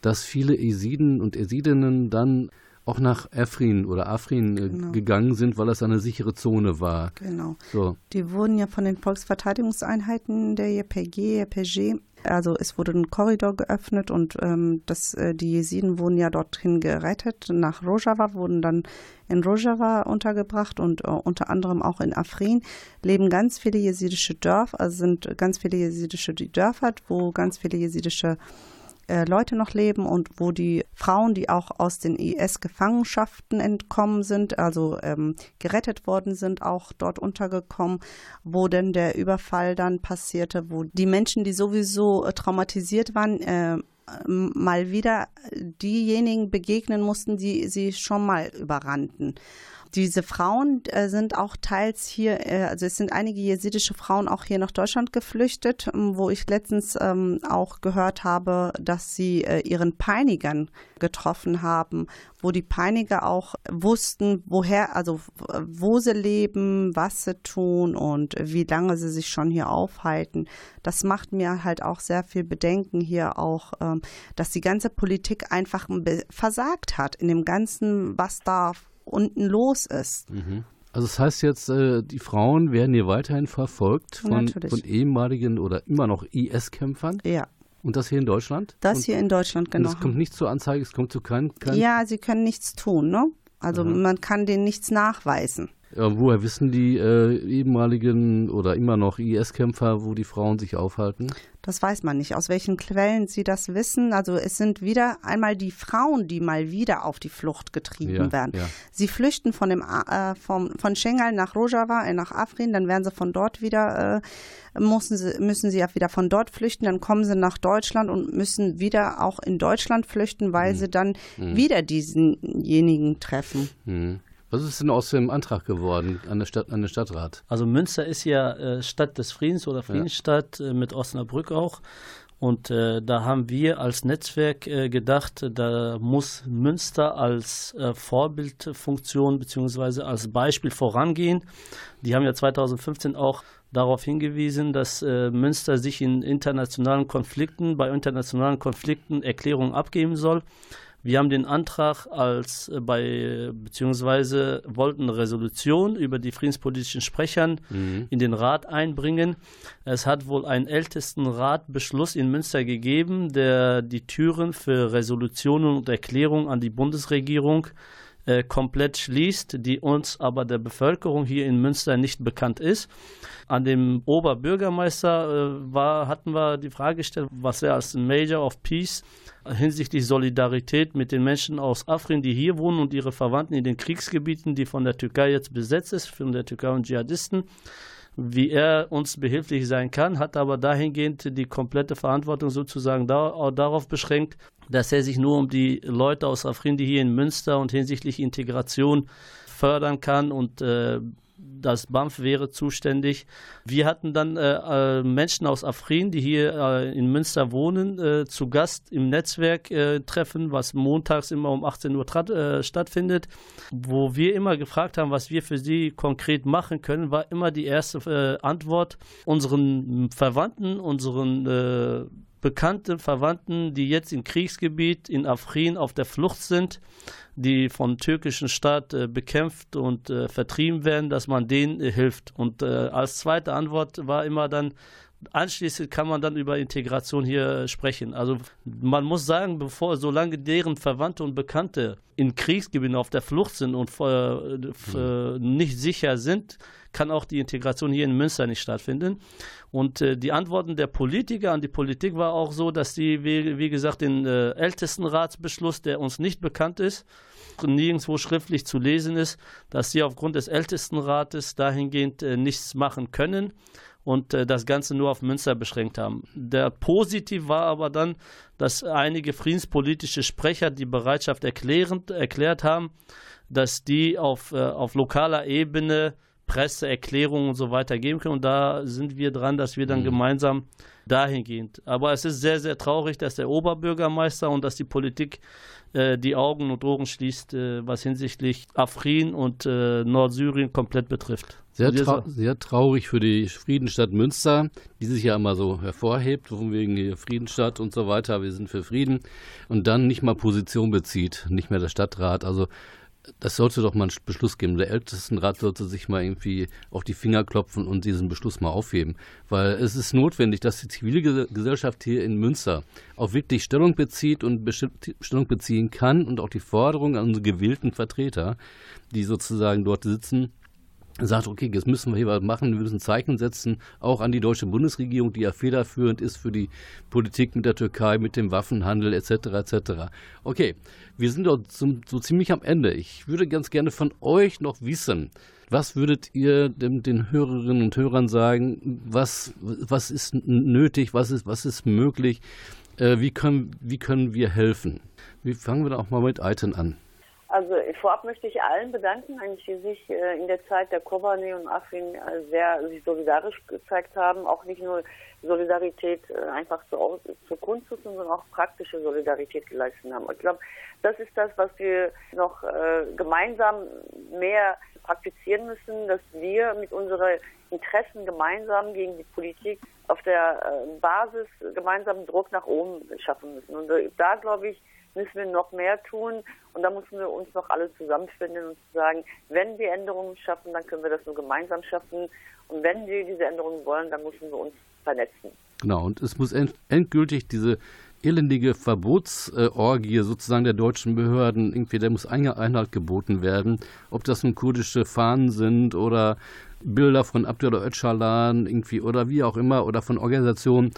dass viele Jesiden und Jesidinnen dann auch nach Afrin oder Afrin äh, Genau. gegangen sind, weil das eine sichere Zone war. Genau. So, Die wurden ja von den Volksverteidigungseinheiten der JPG, JPG, also es wurde ein Korridor geöffnet und ähm, das, äh, die Jesiden wurden ja dorthin gerettet. Nach Rojava wurden dann in Rojava untergebracht und äh, unter anderem auch in Afrin leben ganz viele jesidische Dörfer, also sind ganz viele jesidische Dörfer, wo ganz viele jesidische äh, Leute noch leben und wo die Frauen, die auch aus den IS-Gefangenschaften entkommen sind, also ähm, gerettet worden sind, auch dort untergekommen, wo denn der Überfall dann passierte, wo die Menschen, die sowieso äh, traumatisiert waren, äh, mal wieder diejenigen begegnen mussten, die sie schon mal überrannten. Diese Frauen äh, sind auch teils hier, äh, also es sind einige jesidische Frauen auch hier nach Deutschland geflüchtet, ähm, wo ich letztens ähm, auch gehört habe, dass sie äh, ihren Peinigern getroffen haben, wo die Peiniger auch wussten, woher, also wo sie leben, was sie tun und wie lange sie sich schon hier aufhalten. Das macht mir halt auch sehr viel Bedenken hier auch, ähm, dass die ganze Politik einfach versagt hat in dem Ganzen, was da unten los ist. Also das heißt jetzt, äh, die Frauen werden hier weiterhin verfolgt von, von ehemaligen oder immer noch IS-Kämpfern Ja, und das hier in Deutschland? das und, hier in Deutschland und genau. es kommt nicht zur Anzeige, es kommt zu keinem, kein, Ja, sie können nichts tun, ne? Also man kann denen nichts nachweisen. Ja, woher wissen die äh, ehemaligen oder immer noch IS-Kämpfer, wo die Frauen sich aufhalten? Das weiß man nicht, aus welchen Quellen sie das wissen. Also es sind wieder einmal die Frauen, die mal wieder auf die Flucht getrieben Ja, werden. ja. Sie flüchten von dem äh, vom, von Schengal nach Rojava, äh, nach Afrin, dann werden sie von dort wieder äh, müssen sie müssen sie ja wieder von dort flüchten, dann kommen sie nach Deutschland und müssen wieder auch in Deutschland flüchten, weil Mhm. sie dann wieder diesenjenigen treffen. Hm. Was ist denn aus dem Antrag geworden an, der Stadt, an den Stadtrat? Also Münster ist ja äh, Stadt des Friedens oder Friedensstadt äh, mit Osnabrück auch. Und äh, da haben wir als Netzwerk gedacht, da muss Münster als Vorbildfunktion bzw. als Beispiel vorangehen. Die haben ja 2015 auch darauf hingewiesen, dass äh, Münster sich in internationalen Konflikten, bei internationalen Konflikten Erklärungen abgeben soll. Wir haben den Antrag als äh, bei beziehungsweise wollten eine Resolution über die friedenspolitischen Sprechern in den Rat einbringen. Es hat wohl einen ältesten Ratbeschluss in Münster gegeben, der die Türen für Resolutionen und Erklärungen an die Bundesregierung äh, komplett schließt, die uns aber der Bevölkerung hier in Münster nicht bekannt ist. An dem Oberbürgermeister äh, war, hatten wir die Frage gestellt, was er als Major of Peace hinsichtlich Solidarität mit den Menschen aus Afrin, die hier wohnen und ihre Verwandten in den Kriegsgebieten, die von der Türkei jetzt besetzt ist, von der Türkei und Dschihadisten, wie er uns behilflich sein kann, hat aber dahingehend die komplette Verantwortung sozusagen da, darauf beschränkt, dass er sich nur um die Leute aus Afrin, die hier in Münster und hinsichtlich Integration fördern kann und äh, das BAMF wäre zuständig. Wir hatten dann äh, äh, Menschen aus Afrin, die hier äh, in Münster wohnen, äh, zu Gast im Netzwerktreffen, äh, was montags immer um 18 Uhr äh, stattfindet, wo wir immer gefragt haben, was wir für sie konkret machen können, war immer die erste Antwort unseren Verwandten, unseren Bekannten, Verwandten, die jetzt im Kriegsgebiet in Afrin auf der Flucht sind, die vom türkischen Staat äh, bekämpft und äh, vertrieben werden, dass man denen äh, hilft. Und äh, als zweite Antwort war immer dann, anschließend kann man dann über Integration hier äh, sprechen. Also man muss sagen, bevor, solange deren Verwandte und Bekannte in Kriegsgebieten auf der Flucht sind und äh, nicht sicher sind, kann auch die Integration hier in Münster nicht stattfinden. Und äh, die Antworten der Politiker an die Politik war auch so, dass sie, wie, wie gesagt, den äh, Ältestenratsbeschluss, der uns nicht bekannt ist, nirgendwo schriftlich zu lesen ist, dass sie aufgrund des Ältestenrates dahingehend äh, nichts machen können und äh, das Ganze nur auf Münster beschränkt haben. Der Positiv war aber dann, dass einige friedenspolitische Sprecher die Bereitschaft erklärend, erklärt haben, dass die auf, äh, auf lokaler Ebene Presseerklärungen und so weiter geben können. Und da sind wir dran, dass wir dann mhm. gemeinsam dahingehend. Aber es ist sehr, sehr traurig, dass der Oberbürgermeister und dass die Politik äh, die Augen und Ohren schließt, äh, was hinsichtlich Afrin und äh, Nordsyrien komplett betrifft. Sehr, trau sehr traurig für die Friedensstadt Münster, die sich ja immer so hervorhebt, von wegen Friedensstadt und so weiter, wir sind für Frieden und dann nicht mal Position bezieht, nicht mehr der Stadtrat. Also das sollte doch mal einen Beschluss geben. Der Ältestenrat sollte sich mal irgendwie auf die Finger klopfen und diesen Beschluss mal aufheben. Weil es ist notwendig, dass die zivile Gesellschaft hier in Münster auch wirklich Stellung bezieht und Stellung beziehen kann und auch die Forderung an unsere gewählten Vertreter, die sozusagen dort sitzen, sagt, okay, jetzt müssen wir hier was machen, wir müssen Zeichen setzen, auch an die deutsche Bundesregierung, die ja federführend ist für die Politik mit der Türkei, mit dem Waffenhandel etc. etc. Okay, wir sind dort so, so ziemlich am Ende. Ich würde ganz gerne von euch noch wissen, was würdet ihr dem, den Hörerinnen und Hörern sagen? Was, was ist nötig? Was ist, was ist möglich? Äh, wie, können, wie können wir helfen? Wie fangen wir da auch mal mit Eiten an? Also vorab möchte ich allen bedanken, eigentlich, die sich äh, in der Zeit der Kobane und Afrin äh, sehr sich solidarisch gezeigt haben. Auch nicht nur Solidarität äh, einfach zu, zu Kunst, sondern auch praktische Solidarität geleistet haben. Ich glaube, das ist das, was wir noch äh, gemeinsam mehr praktizieren müssen, dass wir mit unseren Interessen gemeinsam gegen die Politik auf der äh, Basis gemeinsam Druck nach oben schaffen müssen. Und äh, da, glaube ich, müssen wir noch mehr tun und da müssen wir uns noch alle zusammenfinden und sagen, wenn wir Änderungen schaffen, dann können wir das nur gemeinsam schaffen und wenn wir diese Änderungen wollen, dann müssen wir uns vernetzen. Genau, und es muss endgültig diese elendige Verbotsorgie sozusagen der deutschen Behörden, irgendwie, der muss Einhalt geboten werden. Ob das nun kurdische Fahnen sind oder Bilder von Abdullah Öcalan irgendwie oder wie auch immer oder von Organisationen,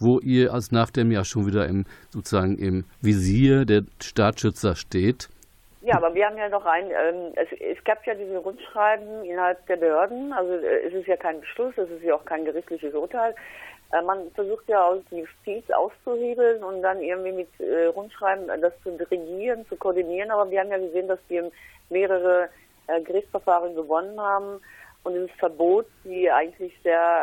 wo ihr als NAFDEM ja schon wieder im sozusagen im Visier der Staatsschützer steht. Ja, aber wir haben ja noch ein, ähm, es, es, gab ja diese Rundschreiben innerhalb der Behörden, also äh, es ist ja kein Beschluss, es ist ja auch kein gerichtliches Urteil. Äh, man versucht ja aus die Justiz auszuhebeln und dann irgendwie mit äh, Rundschreiben das zu dirigieren, zu koordinieren, aber wir haben ja gesehen, dass wir mehrere äh, Gerichtsverfahren gewonnen haben und dieses Verbot, die eigentlich sehr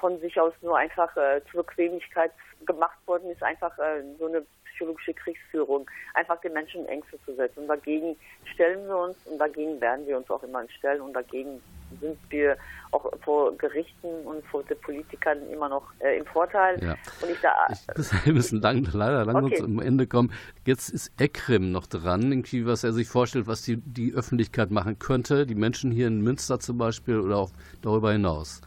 von sich aus nur einfach äh, zur Bequemlichkeit gemacht worden ist, einfach äh, so eine psychologische Kriegsführung, einfach den Menschen Ängste zu setzen. Und dagegen stellen wir uns und dagegen werden wir uns auch immer stellen und dagegen sind wir auch vor Gerichten und vor den Politikern immer noch äh, im Vorteil. Ja. Und ich da, ich, wir müssen lang, leider langsam okay. zum Ende kommen. Jetzt ist ECRIM noch dran, irgendwie, was er sich vorstellt, was die, die Öffentlichkeit machen könnte, die Menschen hier in Münster zum Beispiel oder auch darüber hinaus.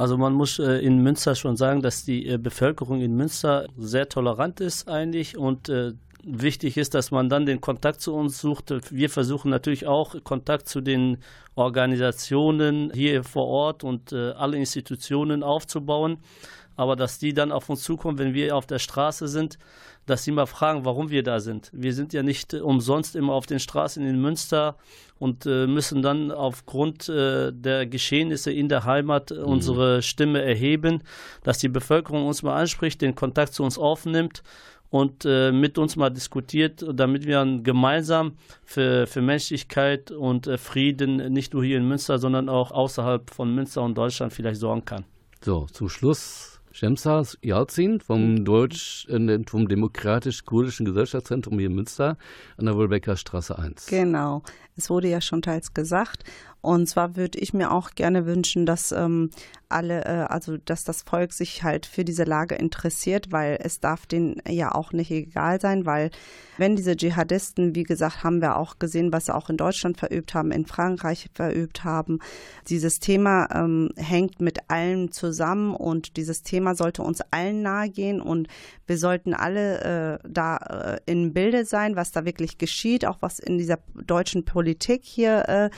Also man muss äh, in Münster schon sagen, dass die äh, Bevölkerung in Münster sehr tolerant ist eigentlich und äh, wichtig ist, dass man dann den Kontakt zu uns sucht. Wir versuchen natürlich auch Kontakt zu den Organisationen hier vor Ort und alle Institutionen aufzubauen. Aber dass die dann auf uns zukommen, wenn wir auf der Straße sind, dass sie mal fragen, warum wir da sind. Wir sind ja nicht umsonst immer auf den Straßen in Münster und äh, müssen dann aufgrund äh, der Geschehnisse in der Heimat mhm. unsere Stimme erheben, dass die Bevölkerung uns mal anspricht, den Kontakt zu uns aufnimmt und äh, mit uns mal diskutiert, damit wir gemeinsam für, für Menschlichkeit und äh, Frieden nicht nur hier in Münster, sondern auch außerhalb von Münster und Deutschland vielleicht sorgen kann. So, zum Schluss Shemsa Yalzin vom Deutsch, äh, vom Demokratisch-Kurdischen Gesellschaftszentrum hier in Münster an der Wolbecker Straße 1. Genau. Es wurde ja schon teils gesagt. Und zwar würde ich mir auch gerne wünschen, dass ähm, alle, äh, also dass das Volk sich halt für diese Lage interessiert, weil es darf denen ja auch nicht egal sein, weil wenn diese Dschihadisten, wie gesagt, haben wir auch gesehen, was sie auch in Deutschland verübt haben, in Frankreich verübt haben, dieses Thema ähm, hängt mit allen zusammen und dieses Thema sollte uns allen nahegehen und wir sollten alle äh, da äh, in Bilde sein, was da wirklich geschieht, auch was in dieser deutschen Politik hier äh,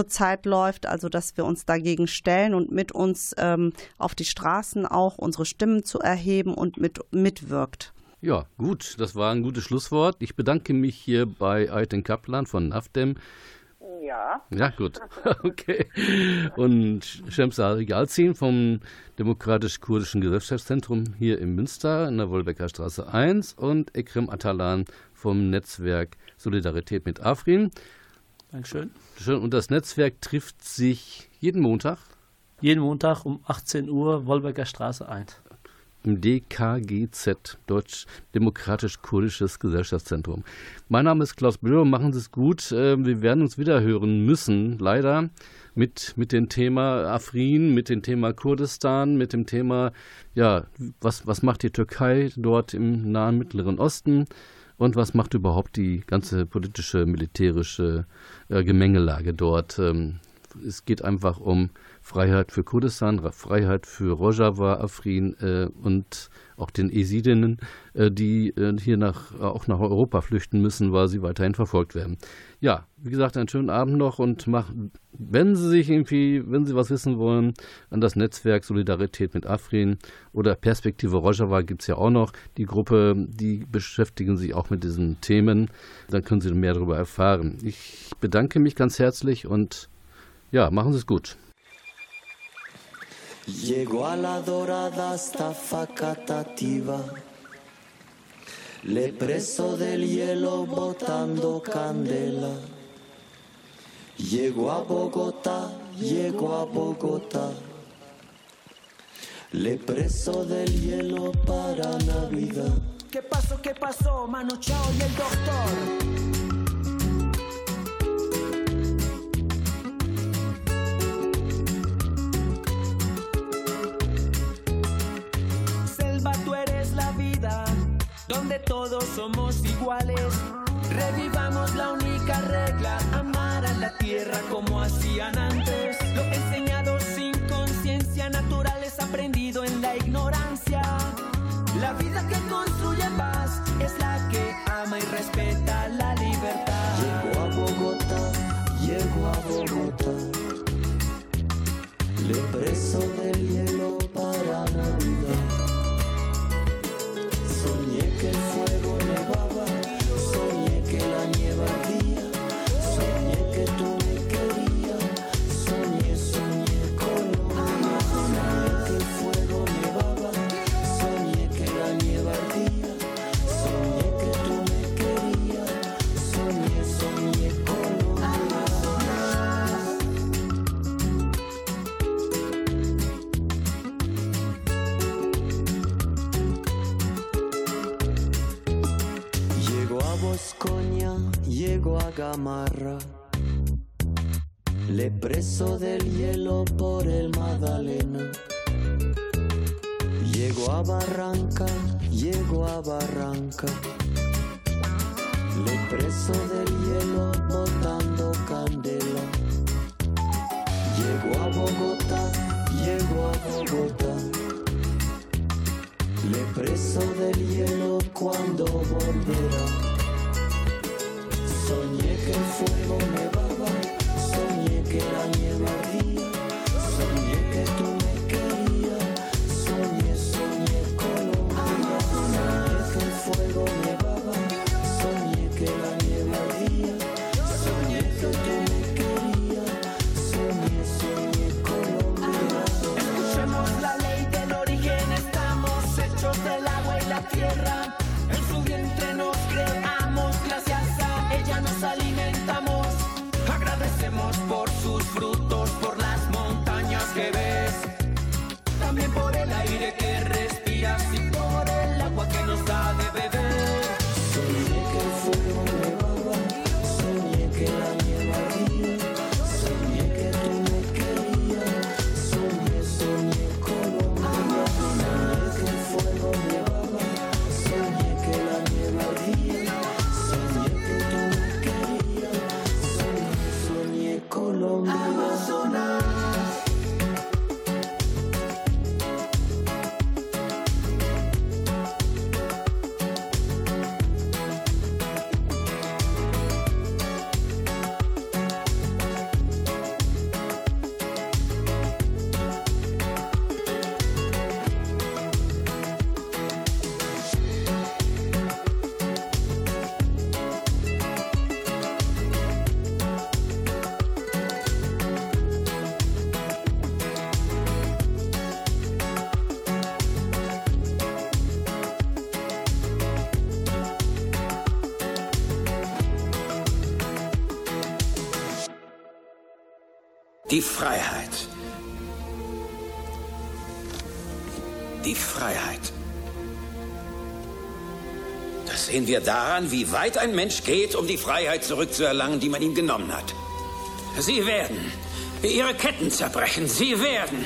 zurzeit läuft, also dass wir uns dagegen stellen und mit uns ähm, auf die Straßen auch unsere Stimmen zu erheben und mit, mitwirkt. Ja, gut, das war ein gutes Schlusswort. Ich bedanke mich hier bei Aiten Kaplan von NAFDEM. Ja. Ja, gut. Okay. Und Shemsa Yalzin vom Demokratisch-Kurdischen Gesellschaftszentrum hier in Münster in der Wolbecker Straße 1 und Ekrem Atalan vom Netzwerk Solidarität mit Afrin. Dankeschön. Und das Netzwerk trifft sich jeden Montag? Jeden Montag um 18 Uhr, Wolberger Straße 1. Im DKGZ, Deutsch-Demokratisch-Kurdisches Gesellschaftszentrum. Mein Name ist Klaus Blöhr, machen Sie es gut. Ähm, wir werden uns wieder hören müssen, leider, mit, mit dem Thema Afrin, mit dem Thema Kurdistan, mit dem Thema, ja, was, was macht die Türkei dort im nahen Mittleren Osten? Und was macht überhaupt die ganze politische, militärische äh, Gemengelage dort? Ähm, es geht einfach um Freiheit für Kurdistan, Freiheit für Rojava, Afrin äh, und auch den Esidinnen, äh, die äh, hier nach, auch nach Europa flüchten müssen, weil sie weiterhin verfolgt werden. Ja, wie gesagt, einen schönen Abend noch und mach, wenn Sie sich irgendwie, wenn Sie was wissen wollen, an das Netzwerk Solidarität mit Afrin oder Perspektive Rojava gibt es ja auch noch. Die Gruppe, die beschäftigen sich auch mit diesen Themen. Dann können Sie mehr darüber erfahren. Ich bedanke mich ganz herzlich und ja, machen Sie es gut. Llegó a la dorada hasta facatativa, le preso del hielo botando candela. Llegó a Bogotá, llegó a Bogotá, le preso del hielo para Navidad. ¿Qué pasó, qué pasó, Mano Chao y el doctor? Donde todos somos iguales. Revivamos la única regla, amar a la tierra como hacían antes. Lo enseñado sin conciencia natural es aprendido en la ignorancia. Gamarra. Le preso del hielo por el Magdalena. Llego a Barranca, llego a Barranca. Le preso del hielo botando candela. Llego a Bogotá, llego a Bogotá. Le preso del hielo cuando volverá. fogo fuego me va. Die Freiheit. Die Freiheit. Das sehen wir daran, wie weit ein Mensch geht, um die Freiheit zurückzuerlangen, die man ihm genommen hat. Sie werden ihre Ketten zerbrechen. Sie werden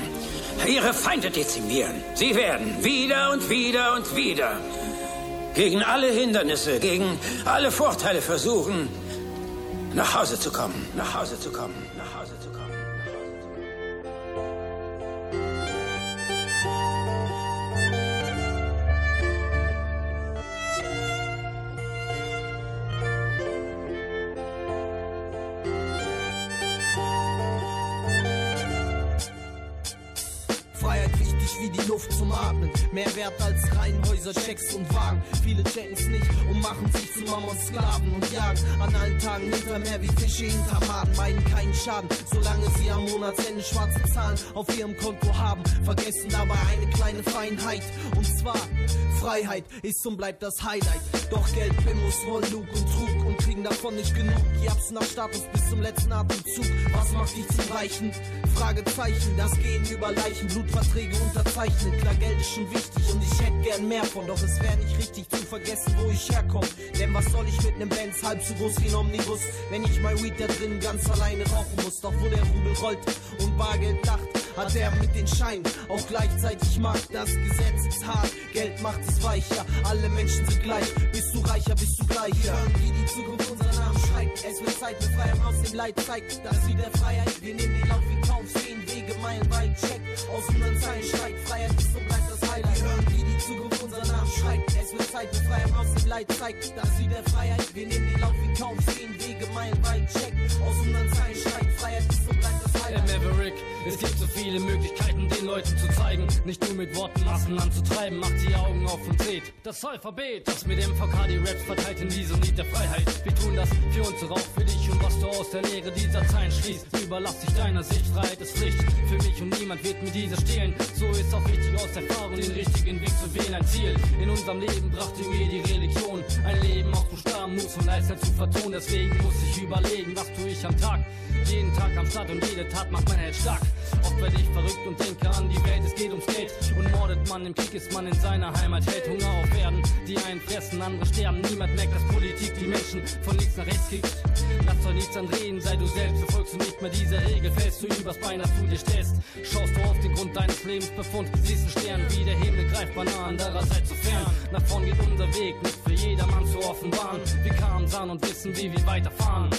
ihre Feinde dezimieren. Sie werden wieder und wieder und wieder gegen alle Hindernisse, gegen alle Vorteile versuchen, nach Hause zu kommen, nach Hause zu kommen, nach Hause zu kommen. Reihenhäuser, Checks und Wagen. Viele checken's nicht und machen sich zu Mammons Sklaven und jagen an allen Tagen hinter Meer wie Fische hinterm Maden. Meinen keinen Schaden, solange sie am Monatsende schwarze Zahlen auf ihrem Konto haben. Vergessen dabei eine kleine Feinheit. Und zwar, Freiheit ist und bleibt das Highlight. Doch Geld, Bimmos, wollen Lug und Trug kriegen davon nicht genug. Jabs nach Status bis zum letzten Atemzug. Was macht dich zum Reichen? Fragezeichen, das Gehen über Leichen, Blutverträge unterzeichnet. Klar, Geld ist schon wichtig und ich hätte gern mehr von. Doch es wäre nicht richtig zu vergessen, wo ich herkomme. Denn was soll ich mit nem Benz halb so groß wie ein Omnibus, wenn ich mein Weed da drin ganz alleine rauchen muss? Doch wo der Rubel rollt und Bargeld lacht, hat er mit den Scheinen auch gleichzeitig Macht. Das Gesetz ist hart, Geld macht es weicher. Alle Menschen sind gleich. Bist du reicher, bist du gleicher. Wie die Zukunft unseren Namen schreibt. Es wird Zeit, befreien aus dem Leid zeigt. Das wie der Freiheit. Wir nehmen den Lauf wie Kauf, sehen Wege meilenweit. Check aus unseren Zeilen steigt. Freiheit ist und bleibt das Highlight. Wir hören, wie die Zukunft unseren Namen schreibt. Es wird Zeit, befreien aus dem Leid zeigt. Das wie der Freiheit. Wir nehmen den Lauf wie Kauf, sehen Wege meilenweit. Check aus unseren Zeilen steigt. Es gibt so viele Möglichkeiten, den Leuten zu zeigen. Nicht nur mit Worten Massen anzutreiben, macht die Augen auf und dreht. Das Alphabet, das mit MVK die Raps verteilt in diesem Lied der Freiheit. Wir tun das für unsere auch für dich und was du aus der Lehre dieser Zeilen schließt. Überlass dich deiner Sicht, Freiheit ist Pflicht. Für mich und niemand wird mir diese stehlen. So ist auch wichtig aus Erfahrung den richtigen Weg zu wählen. Ein Ziel in unserem Leben brachte mir die Religion. Ein Leben aus Buchstaben, Mut und Leistung zu vertonen. Deswegen muss ich überlegen, was tue ich am Tag. Jeden Tag am Start und jede Tat macht mein Held stark. Oft werde ich verrückt und denke an die Welt, es geht ums Geld. Und mordet man im Krieg, ist man in seiner Heimat, hält Hunger auf Erden. Die einen fressen, andere sterben. Niemand merkt, dass Politik die Menschen von links nach rechts kickt. Lass euch nichts andrehen, sei du selbst, verfolgst du nicht mehr dieser Regel. Fällst du übers Bein, dass du dir stellst. Schaust du auf den Grund deines Lebens befund, siehst einen Stern, wie der Himmel greifbar nah, andererseits so fern. Nach vorn geht unser Weg, nicht für jedermann zu offenbaren. Wir kamen, sahen und wissen, wie wir weiterfahren.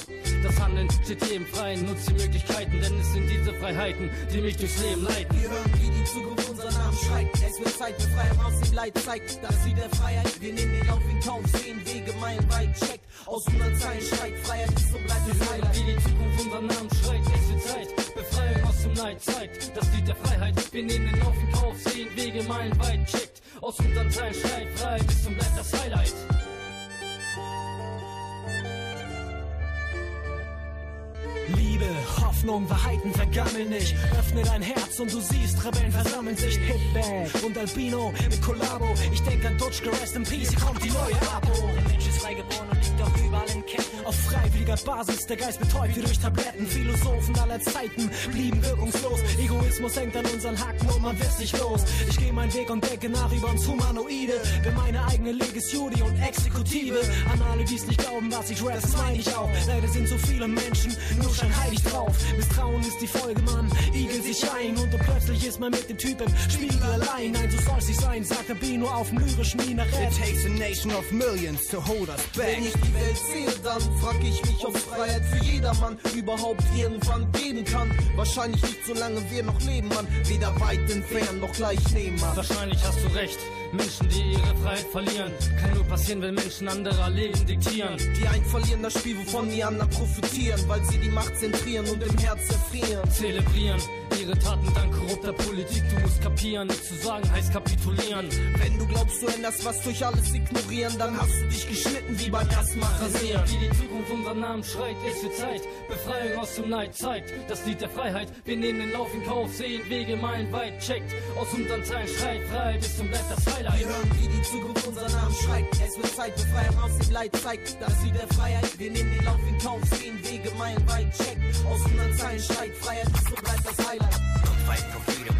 Das Handeln steht jedem frei, nutzt die Möglichkeiten, denn es sind diese Freiheiten, die mich durchs Leben leiten. Wir hören, wie die Zukunft unseren Namen schreibt. Es wird Zeit, befreien aus dem Leid zeigt. Das wie der Freiheit. Wir nehmen den Lauf in Kauf, sehen Wege meilenweit. Checkt aus unseren Zeilen steigt. Freiheit ist so bleibt das Highlight. Wie die Zukunft unseren Namen schreit, es wird Zeit. Befreiung aus dem Neid zeigt das Lied der Freiheit. Wir nehmen den Lauf in Kauf, sehen Wege meilenweit. Checkt aus unseren Zeilen schreit, Freiheit ist und bleibt das Highlight. Liebe, Hoffnung, Wahrheiten vergammeln nicht. Öffne dein Herz und du siehst, Rebellen versammeln sich. Hitback und Albino mit Kollabo. Ich denk an Dutschke, Rest in Peace, hier kommt die neue Abo. Der Mensch ist frei geboren und liegt auch überall in Ketten. Auf freiwilliger Basis, der Geist betäubt wie durch Tabletten. Philosophen aller Zeiten blieben wirkungslos. Egoismus hängt an unseren Haken und man wird nicht los. Ich gehe meinen Weg und denke nach über uns Humanoide. Bin meine eigene Legis Jury und Exekutive. An alle, die's nicht glauben, was ich rap, das meine ich auch. Leider sind so viele Menschen nur schein heilig drauf. Misstrauen ist die Folge, man igelt sich ein und plötzlich ist man mit dem Typ im Spiegel allein. Nein, so soll's nicht sein, sagt der Bino auf dem lyrischen Minarett. It takes a nation of millions to hold us back. Wenn ich die Welt sehe, dann frag ich mich, ob Freiheit für jedermann überhaupt irgendwann geben kann. Wahrscheinlich nicht, solange wir noch leben, man. Weder weit entfernt noch gleich neben, man. Wahrscheinlich hast du recht. Menschen, die ihre Freiheit verlieren, kann nur passieren, wenn Menschen anderer Leben diktieren. Die einen verlieren das Spiel, wovon die anderen profitieren, weil sie die Macht zentrieren und im Herz erfrieren. Zelebrieren ihre Taten dank korrupter Politik. Du musst kapieren, nicht zu sagen heißt kapitulieren. Wenn du glaubst, du änderst was durch alles ignorieren, dann hast du dich geschnitten wie beim ersten Mal rasieren. Wie die Zukunft unseren Namen schreit, es wird Zeit. Befreiung aus dem Neid zeigt das Lied der Freiheit. Wir nehmen den Lauf in Kauf, sehen Wege meilenweit. Checkt aus unseren Zeilen schreit frei, bis zum bleibt das Highlight. Wir hören, wie die Zukunft unseren Namen schreit. Es wird Zeit, Befreiung aus dem Leid zeigt das Lied der Freiheit. Wir nehmen den Lauf in Kauf, sehen Wege meilenweit. Checkt aus unseren Zeilen schreit Freiheit, bis zum bleibt das fight for freedom.